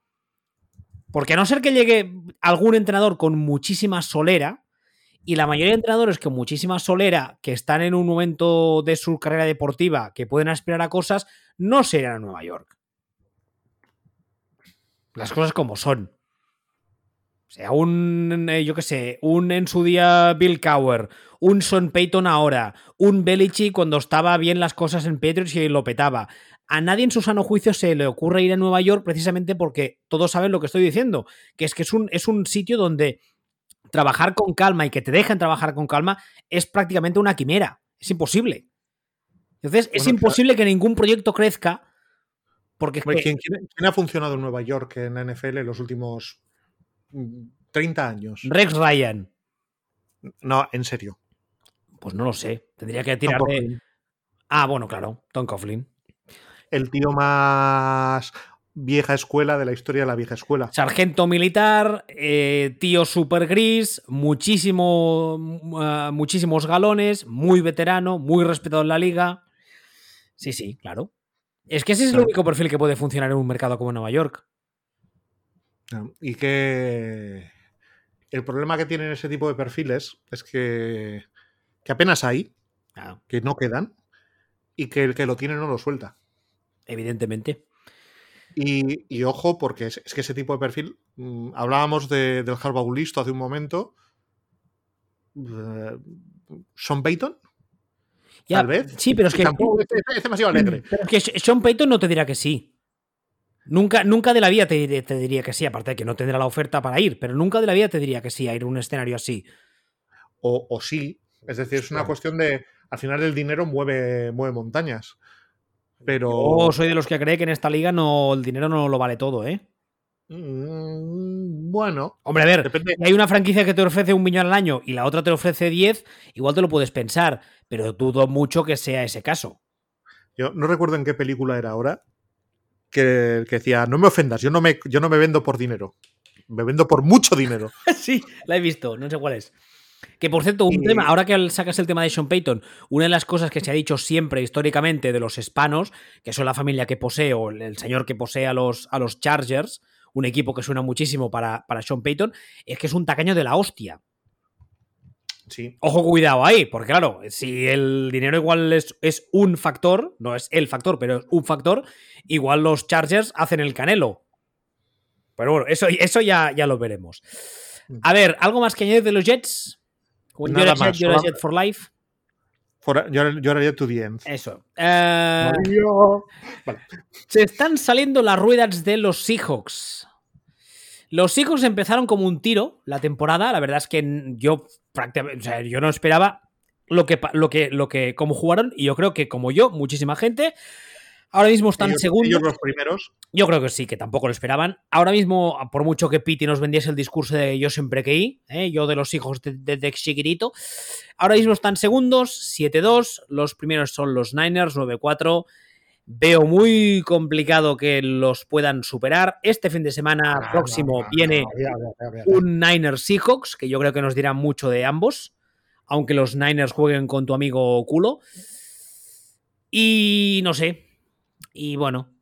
Porque a no ser que llegue algún entrenador con muchísima solera, y la mayoría de entrenadores con muchísima solera, que están en un momento de su carrera deportiva, que pueden aspirar a cosas, no se irán a Nueva York. Las cosas como son. O sea, un, eh, yo qué sé, un en su día Bill Cower, un Son Payton ahora, un Belichick cuando estaba bien las cosas en Patriots y lo petaba. A nadie en su sano juicio se le ocurre ir a Nueva York precisamente porque todos saben lo que estoy diciendo, que es que es un, es un sitio donde trabajar con calma y que te dejen trabajar con calma es prácticamente una quimera. Es imposible. Entonces, es imposible que ningún proyecto crezca porque Hombre, ¿quién, quién- quién ha funcionado en Nueva York en la NFL en los últimos mm, 30 años? Rex Ryan, No, en serio. pues no lo sé, tendría que tirar. Ah, bueno, claro, Tom Coughlin. El tío más vieja escuela de la historia de la vieja escuela. Sargento militar, eh, tío super gris, muchísimo, uh, muchísimos galones, muy veterano, muy respetado en la liga. Sí, sí, claro. Es que ese es el único perfil que puede funcionar en un mercado como Nueva York. Y que el problema que tienen ese tipo de perfiles es que, que apenas hay, Ah, que no quedan, y que el que lo tiene no lo suelta. Evidentemente. Y, y ojo, porque es, es que ese tipo de perfil, mm, hablábamos de- del Harbaugh hace un momento. eh, ¿Sean Payton? Ya, Tal vez. Sí, pero es que, Tampoco es, es demasiado alegre. pero es que Sean Payton no te dirá que sí. Nunca, nunca de la vida te, diría que sí, aparte de que no tendrá la oferta para ir, pero nunca de la vida te diría que sí a ir a un escenario así. O, o sí. Es decir, es una Claro. cuestión de. Al final el dinero mueve, mueve montañas. Pero. Yo soy de los que cree que en esta liga no, el dinero no lo vale todo, ¿eh? Mm, bueno. Hombre, a ver, Depende. si hay una franquicia que te ofrece un millón al año y la otra te ofrece 10, igual te lo puedes pensar, pero dudo mucho que sea ese caso. Yo no recuerdo en qué película era ahora. Que, que decía, no me ofendas, yo no me, yo no me vendo por dinero. Me vendo por mucho dinero. sí, la he visto, no sé cuál es. Que por cierto, un tema, ahora que sacas el tema de Sean Payton, una de las cosas que se ha dicho siempre históricamente de los hispanos, que son la familia que posee o el- el señor que posee a los, a los Chargers, un equipo que suena muchísimo para, para Sean Payton, es que es un tacaño de la hostia. Sí. Ojo, cuidado ahí, porque claro, si el dinero igual es, es un factor, no es el factor, pero es un factor, igual los Chargers hacen el canelo. Pero bueno, eso, eso ya, ya lo veremos. A ver, ¿algo más que añadir de los Jets? Nada you're a Jet, you're a Jet for life. For- yo, yo haría to the end. Eso. Eh. Vale. se están saliendo las ruedas de los Seahawks. Los Seahawks empezaron como un tiro la temporada. La verdad es que yo prácticamente, o sea, yo no esperaba lo que, lo que, lo que, como jugaron. Y yo creo que como yo, muchísima gente. Ahora mismo están ellos, segundos. ellos los primeros. Yo creo que sí, que tampoco lo esperaban. Ahora mismo, por mucho que Piti nos vendiese el discurso de yo siempre que ¿eh? yo de los hijos de, de, de Chiquirito, ahora mismo están segundos, 7-2. Los primeros son los Niners, 9-4. Veo muy complicado que los puedan superar. Este fin de semana próximo no, no, viene no, un Niners Seahawks, que yo creo que nos dirá mucho de ambos, aunque los Niners jueguen con tu amigo culo. Y no sé. Y bueno,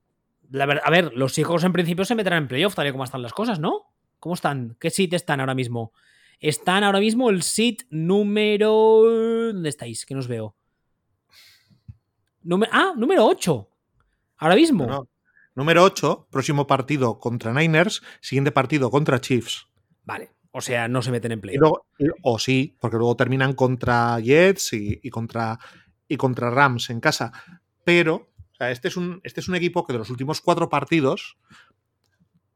la a ver, los Seahawks en principio se meterán en playoff, tal y como están las cosas, ¿no? ¿Cómo están? ¿Qué seed están ahora mismo? Están ahora mismo el seed número. ¿Dónde estáis? Que no os veo. Número... Ah, número 8. Ahora mismo. No, no. Número 8, próximo partido contra Niners, siguiente partido contra Chiefs. Vale. O sea, no se meten en playoff. o sí, porque luego terminan contra Jets y, y contra, y contra Rams en casa. Pero este, es un, este es un equipo que de los últimos cuatro partidos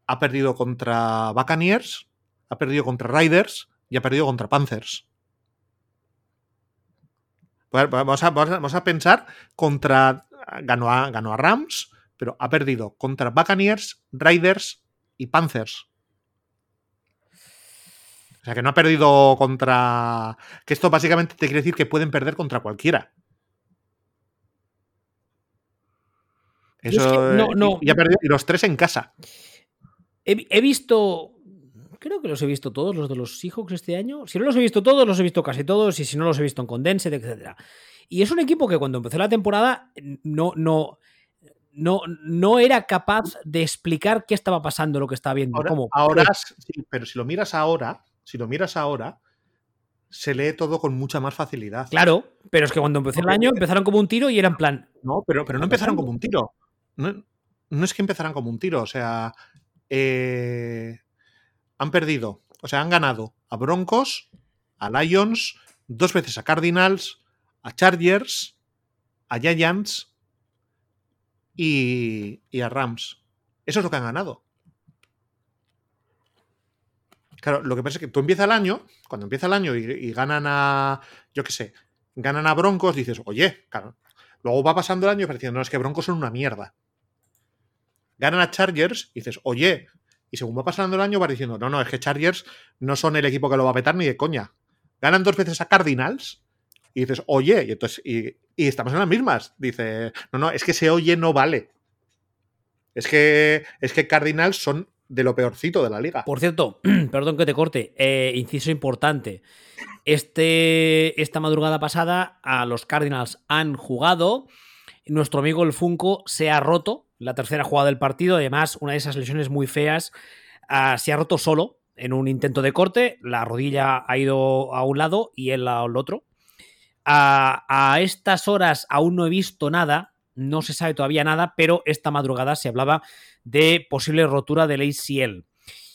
ha perdido contra Buccaneers, ha perdido contra Riders y ha perdido contra Panthers. Vamos a, vamos a- vamos a pensar contra. Ganó a, ganó a Rams, pero ha perdido contra Buccaneers, Riders y Panthers. O sea, que no ha perdido contra. Que esto básicamente te quiere decir que pueden perder contra cualquiera. Es que no- eh, no- y, y ha perdido- y los tres en casa. He, he visto. Creo que los he visto todos, los de los Seahawks este año. Si no los he visto todos, los he visto casi todos. Y si no los he visto en Condensed, etc. Y es un equipo que cuando empezó la temporada no, no, no, no era capaz de explicar qué estaba pasando, lo que estaba viendo. Ahora, ¿Cómo? ahora sí, pero si lo miras ahora, si lo miras ahora, se lee todo con mucha más facilidad. Claro, pero es que cuando empezó el año empezaron como un tiro y era en plan. No, pero, pero no empezaron como un tiro. No, no es que empezaran como un tiro, o sea, eh, han perdido, o sea, han ganado a Broncos, a Lions, dos veces a Cardinals, a Chargers, a Giants y, y a Rams. Eso es lo que han ganado. Claro, lo que pasa es que tú empieza el año, cuando empieza el año y, y ganan a, yo qué sé, ganan a Broncos, dices, oye, claro, Luego va pasando el año y parece diciendo, no, es que Broncos son una mierda. Ganan a Chargers y dices, oye, y según va pasando el año va diciendo, no, no, es que Chargers no son el equipo que lo va a petar ni de coña. Ganan dos veces a Cardinals y dices, oye, y entonces, y estamos en las mismas. Dice, no, no, es que ese oye no vale. Es que, es que Cardinals son de lo peorcito de la liga. Por cierto, perdón que te corte, eh, inciso importante. Este, esta madrugada pasada a los Cardinals han jugado. Nuestro amigo el Funko se ha roto la tercera jugada del partido. Además, una de esas lesiones muy feas. ah, se ha roto solo en un intento de corte. La rodilla ha ido a un lado y él al otro. A, a estas horas aún no he visto nada. No se sabe todavía nada, pero esta madrugada se hablaba de posible rotura del ACL.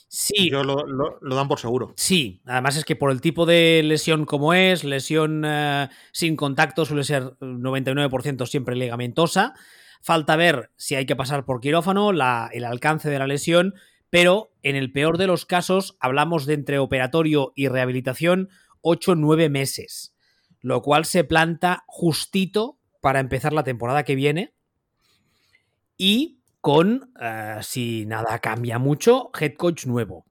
Sí, Yo lo, lo- lo dan por seguro. Sí, además es que por el tipo de lesión como es, lesión eh, sin contacto suele ser 99% siempre ligamentosa. Falta ver si hay que pasar por quirófano, la- el alcance de la lesión, pero en el peor de los casos hablamos de entre operatorio y rehabilitación 8-9 meses, lo cual se planta justito para empezar la temporada que viene y con, eh, si nada cambia mucho, head coach nuevo.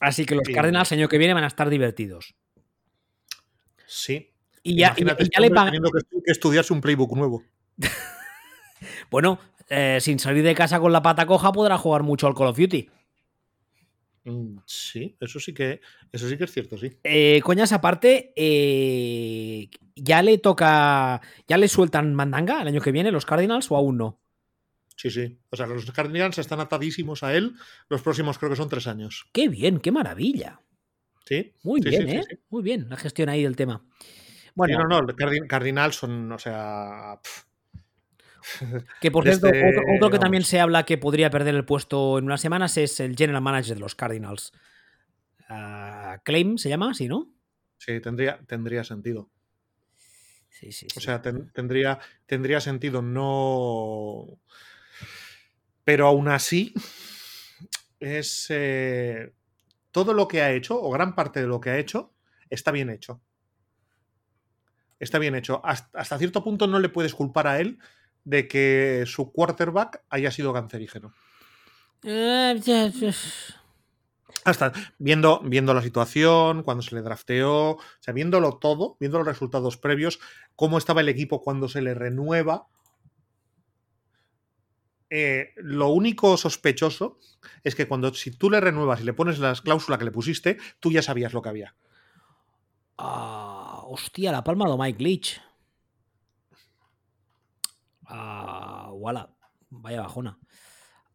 Así que los Sí. Cardinals el año que viene van a estar divertidos. Sí. Y ya, y- Imagínate y este ya le pagan. teniendo que estudiarse un playbook nuevo. Bueno, eh, sin salir de casa con la pata coja podrá jugar mucho al Call of Duty. Mm, Sí, eso sí que, eso sí que es cierto, sí. Eh, coñas aparte, eh, ¿ya le toca. ¿Ya le sueltan mandanga el año que viene los Cardinals o aún no? Sí, sí. O sea, los Cardinals están atadísimos a él. Los próximos creo que son tres años. Qué bien, qué maravilla. Sí. Muy Sí, bien, sí, ¿eh? sí. Muy bien, la gestión ahí del tema. Bueno, no, no, Cardinals son, o sea. Que por desde- cierto, otro, otro que también se habla que podría perder el puesto en unas semanas es el general manager de los Cardinals. Ah, Claim se llama, sí, ¿no? sí, tendría, tendría sentido. Sí, sí, O sea, ten- tendría, tendría sentido no. Pero aún así, es. eh, todo lo que ha hecho, o gran parte de lo que ha hecho, está bien hecho. Está bien hecho. Hasta, hasta cierto punto no le puedes culpar a él de que su quarterback haya sido cancerígeno. Eh, Hasta viendo, viendo la situación, cuando se le drafteó, o sea, viéndolo todo, viendo los resultados previos, cómo estaba el equipo cuando se le renueva. Eh, lo único sospechoso es que cuando si tú le renuevas y le pones la cláusula que le pusiste, tú ya sabías lo que había. Ah, hostia, la palma de Mike Leach. Ah, voilà. Vaya bajona.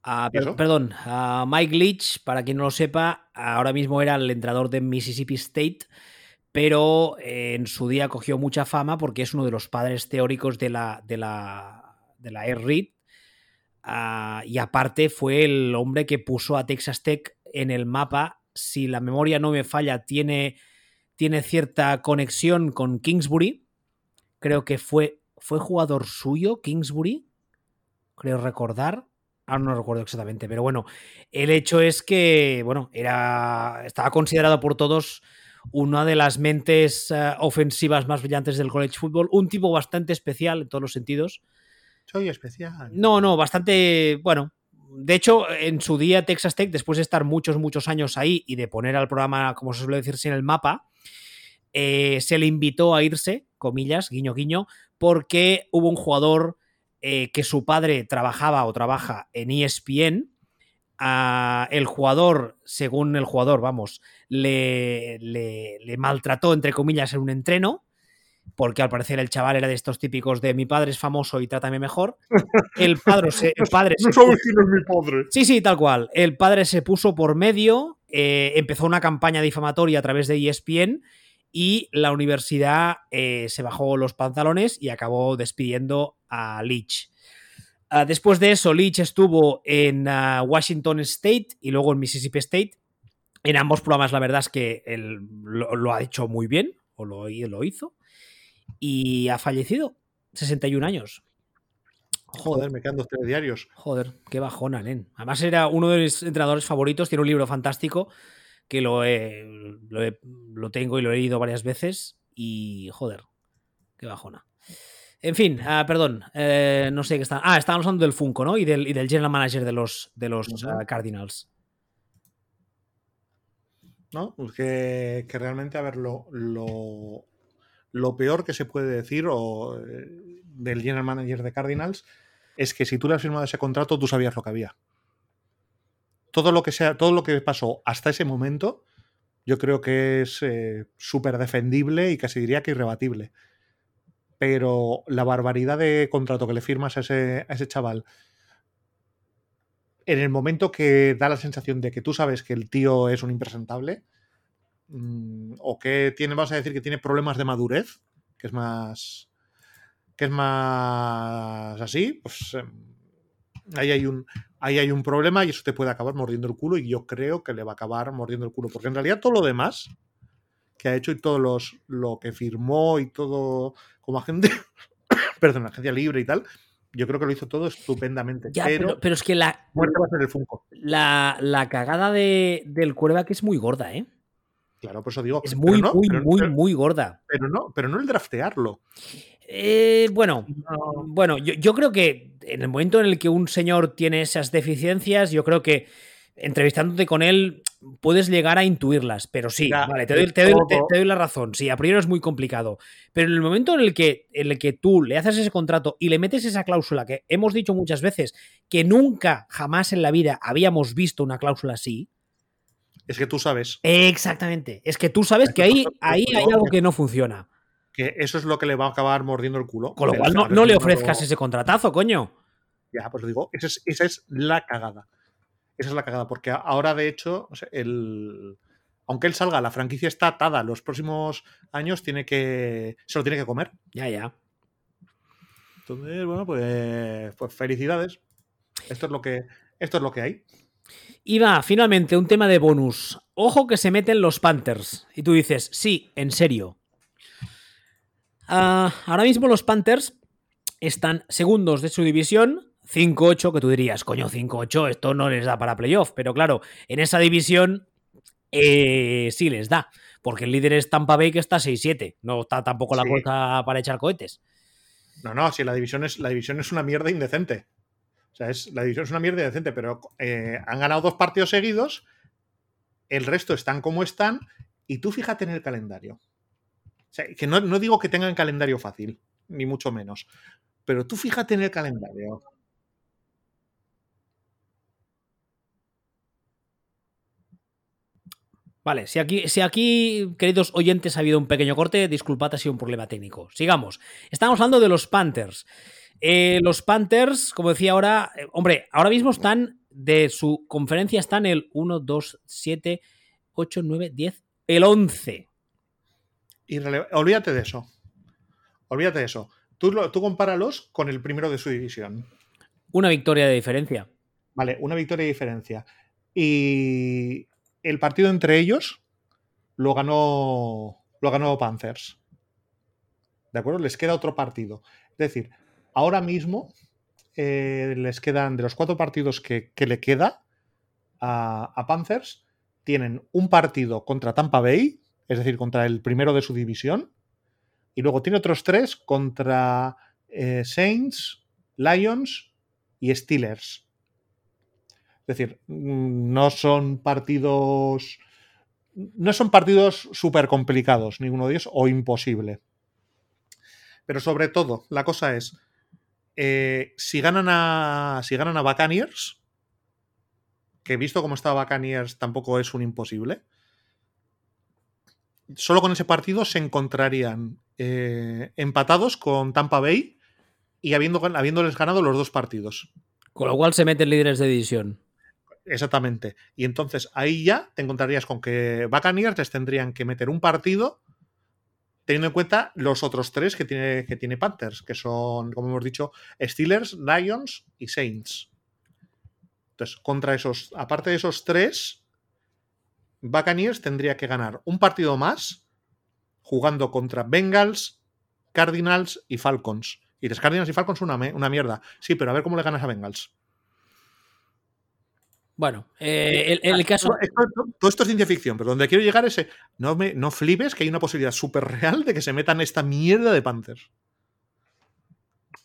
Ah, per- perdón, ah, Mike Leach, para quien no lo sepa, ahora mismo era el entrenador de Mississippi State, pero eh, en su día cogió mucha fama porque es uno de los padres teóricos de la, de la, de la Air. Ah, y aparte fue el hombre que puso a Texas Tech en el mapa. Si la memoria no me falla, tiene, tiene cierta conexión con Kingsbury. Creo que fue, fue jugador suyo, Kingsbury. Creo recordar. Ahora no recuerdo exactamente, pero bueno, el hecho es que, bueno, era, estaba considerado por todos una de las mentes eh, ofensivas más brillantes del college football, un tipo bastante especial en todos los sentidos. Soy especial. No, no, bastante, bueno. De hecho, en su día Texas Tech, después de estar muchos, muchos años ahí y de poner al programa, como se suele decirse en el mapa, eh, se le invitó a irse, comillas, guiño, guiño, porque hubo un jugador eh, que su padre trabajaba o trabaja en ESPN. El jugador, según el jugador, vamos, le, le- le maltrató, entre comillas, en un entreno, porque al parecer el chaval era de estos típicos de mi padre es famoso y trátame mejor. El padre se, el padre se No sabes quién es mi padre. Sí, sí, tal cual. El padre se puso por medio, eh, empezó una campaña difamatoria a través de ESPN y la universidad eh, se bajó los pantalones y acabó despidiendo a Leach. Ah, después de eso, Leach estuvo en ah, Washington State y luego en Mississippi State. En ambos programas, la verdad es que él lo, lo ha hecho muy bien, o lo, lo hizo, y ha fallecido, 61 años. Joder, me quedan dos telediarios. Joder, qué bajona, nen. Además era uno de mis entrenadores favoritos, tiene un libro fantástico que lo, he- lo, he- lo tengo y lo he leído varias veces y joder, qué bajona. En fin, ah, perdón, eh, no sé qué está. Ah, estábamos hablando del Funko, ¿no? Y del, y del general manager de los, de los ah, Cardinals. ¿no? Pues que, que realmente, a ver, lo, lo, lo peor que se puede decir o, eh, del general manager de Cardinals es que si tú le has firmado ese contrato, tú sabías lo que había. Todo lo que sea, todo lo que pasó hasta ese momento, yo creo que es eh, súper defendible y casi diría que irrebatible. Pero la barbaridad de contrato que le firmas a ese, a ese chaval en el momento que da la sensación de que tú sabes que el tío es un impresentable, mm, o que tiene, vamos a decir que tiene problemas de madurez, que es más. que es más así, pues em, ahí hay un. Ahí hay un problema y eso te puede acabar mordiendo el culo y yo creo que le va a acabar mordiendo el culo. Porque en realidad todo lo demás que ha hecho y todo los, lo que firmó y todo como agente, perdón, agencia libre y tal, yo creo que lo hizo todo estupendamente. Ya, pero, pero, pero es que la, muerte va a ser el Funko. la, la cagada de, del quarterback es muy gorda, ¿eh? Claro, por eso digo. Es muy, no, muy, muy, muy gorda. pero no, pero no el draftearlo. Eh, bueno, No. Bueno, yo, yo creo que en el momento en el que un señor tiene esas deficiencias, yo creo que entrevistándote con él puedes llegar a intuirlas, pero sí, Ya, vale, te doy, de te doy- todo. te- te doy la razón, sí, a priori es muy complicado, pero en el momento en el, que, en el que tú le haces ese contrato y le metes esa cláusula que hemos dicho muchas veces que nunca, jamás en la vida habíamos visto una cláusula así, Es que tú sabes exactamente, es que tú sabes que ahí, ahí hay algo que no funciona, que eso es lo que le va a acabar mordiendo el culo. con lo cual no, no le ofrezcas ese contratazo, coño. Ya, pues digo, esa es, esa es la cagada. Esa es la cagada, porque ahora, de hecho, el, aunque él salga, la franquicia está atada. Los próximos años tiene que. se lo tiene que comer. Ya, ya. Entonces, bueno, pues, pues felicidades. Esto es lo que. Esto es lo que hay. Y va, finalmente, un tema de bonus. Ojo que se meten los Panthers. Y tú dices, sí, en serio. Ah, ahora mismo los Panthers están segundos de su división. 5-8, que tú dirías, coño, 5-8, esto no les da para playoff. Pero claro, en esa división eh, sí les da. Porque el líder es Tampa Bay, que está 6-7. No está tampoco la Sí. cosa para echar cohetes. No, no, si la división es, la división es una mierda indecente. O sea, es, la división es una mierda indecente, pero eh, han ganado dos partidos seguidos, el resto están como están, y tú fíjate en el calendario. O sea, que no, no digo que tengan calendario fácil, ni mucho menos. Pero tú fíjate en el calendario. Vale, si aquí, si aquí, queridos oyentes, ha habido un pequeño corte, disculpad, ha sido un problema técnico. Sigamos. Estamos hablando de los Panthers. Eh, los Panthers, como decía ahora, eh, hombre, ahora mismo están de su conferencia, están el 1, 2, 7, 8, 9, 10, el 11. Irrele- olvídate de eso. Olvídate de eso. Tú, tú compáralos con el primero de su división. Una victoria de diferencia. Vale, una victoria de diferencia. Y el partido entre ellos lo ganó, lo ganó Panthers. ¿De acuerdo? Les queda otro partido. Es decir, ahora mismo eh, les quedan, de los cuatro partidos que, que le queda a, a Panthers, tienen un partido contra Tampa Bay, es decir, contra el primero de su división, y luego tiene otros tres contra eh, Saints, Lions y Steelers. Es decir, mm, no son partidos. No son partidos súper complicados, ninguno de ellos, o imposible. Pero sobre todo, la cosa es. eh, si ganan a. Si ganan a. Que visto cómo está Buccaneers, tampoco es un imposible. Solo con ese partido se encontrarían eh, empatados con Tampa Bay y habiendo, habiéndoles ganado los dos partidos. Con lo cual se meten líderes de división. Exactamente. Y entonces ahí ya te encontrarías con que Buccaneers les tendrían que meter un partido teniendo en cuenta los otros tres que tiene, que tiene Panthers, que son, como hemos dicho, Steelers, Lions y Saints. Entonces, contra esos, aparte de esos tres, Buccaneers tendría que ganar un partido más jugando contra Bengals, Cardinals y Falcons. Y los Cardinals y Falcons son una, una mierda. Sí, pero a ver cómo le ganas a Bengals. Bueno, eh, el, el caso. Todo esto es ciencia ficción, pero donde quiero llegar es. eh, No, me, no flipes que hay una posibilidad súper real de que se metan esta mierda de Panthers.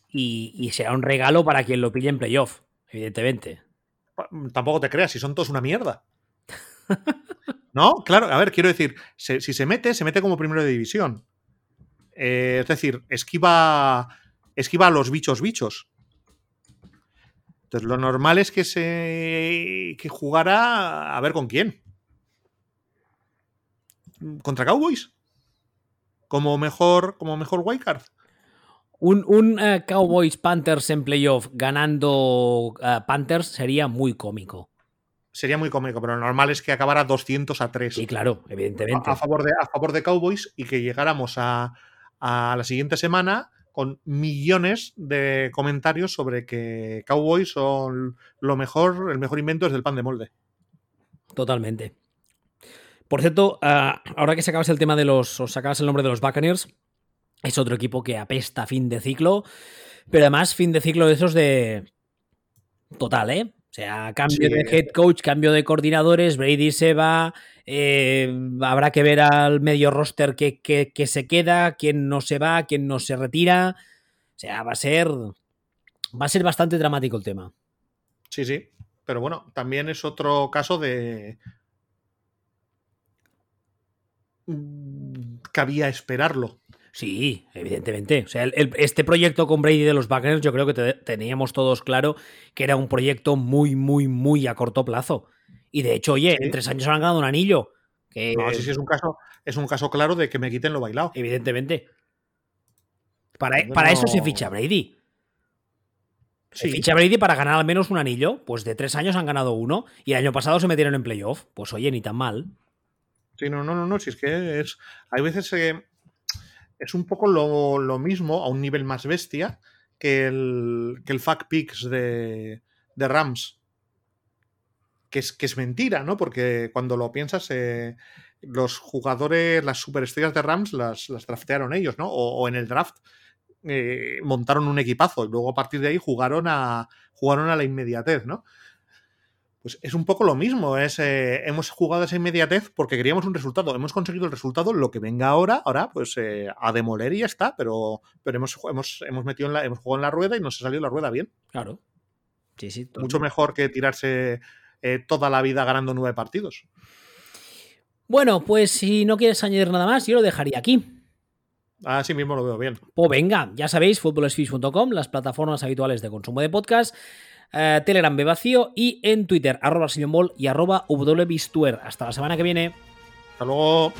Y, y será un regalo para quien lo pille en playoff, evidentemente. Tampoco te creas, si son todos una mierda. ¿No? Claro, a ver, quiero decir, si se mete, se mete como primero de división. Eh, es decir, esquiva, esquiva a los bichos bichos. Entonces, lo normal es que se que jugara a ver con quién. Contra Cowboys. Como mejor, como mejor wildcard. Un, un, eh, Cowboys Panthers en playoff ganando eh, Panthers sería muy cómico. Sería muy cómico, pero lo normal es que acabara 200 a 3. Sí, claro, evidentemente. a, a favor de, a favor de Cowboys y que llegáramos a, a la siguiente semana con millones de comentarios sobre que Cowboys son lo mejor, el mejor invento es del pan de molde. Totalmente. Por cierto, ah, ahora que sacabas el tema de los. o sacabas el nombre de los Buccaneers, es otro equipo que apesta fin de ciclo. Pero además, fin de ciclo de esos de. Total, ¿eh? O sea, cambio Sí. de head coach, cambio de coordinadores, Brady se va. eh, habrá que ver al medio roster que, que- que se queda, quién no se va, quién no se retira. O sea, va a ser. Va a ser bastante dramático el tema. Sí, sí. Pero bueno, también es otro caso de. Mm, Cabía esperarlo. Sí, evidentemente. O sea, el- el- este proyecto con Brady de los Buccaneers, yo creo que te- teníamos todos claro que era un proyecto muy, muy, muy a corto plazo. Y de hecho, oye, Sí. en tres años han ganado un anillo. Que, No, sí, sí, es un caso, es un caso claro de que me quiten lo bailado. Evidentemente. Para, para eso se ficha Brady. Se ficha Brady para ganar al menos un anillo. Pues de tres años han ganado uno. Y el año pasado se metieron en playoff. Pues oye, ni tan mal. Sí, no, no, no, no, si es que es. Hay veces que es un poco lo, lo mismo, a un nivel más bestia, que el, que el Fact Picks de, de Rams. Que es, que es mentira, ¿no? Porque cuando lo piensas, eh, los jugadores, las superestrellas de Rams las, las draftearon ellos, ¿no? O, en el draft eh, montaron un equipazo y luego a partir de ahí jugaron a, jugaron a la inmediatez, ¿no? Pues es un poco lo mismo. Es, eh, hemos jugado esa inmediatez porque queríamos un resultado. Hemos conseguido el resultado. Lo que venga ahora, ahora, pues eh, a demoler y ya está. Pero, pero hemos, hemos, hemos metido en la, hemos jugado en la rueda y nos ha salido la rueda bien. Claro. Sí, sí. Mucho mejor que tirarse eh, toda la vida ganando nueve partidos. Bueno, pues si no quieres añadir nada más, yo lo dejaría aquí. Así mismo lo veo bien. Pues venga, ya sabéis, futbolesfish.com, las plataformas habituales de consumo de podcast, eh, Telegram B vacío y en Twitter, arroba y arroba Hasta la semana que viene. Hasta luego.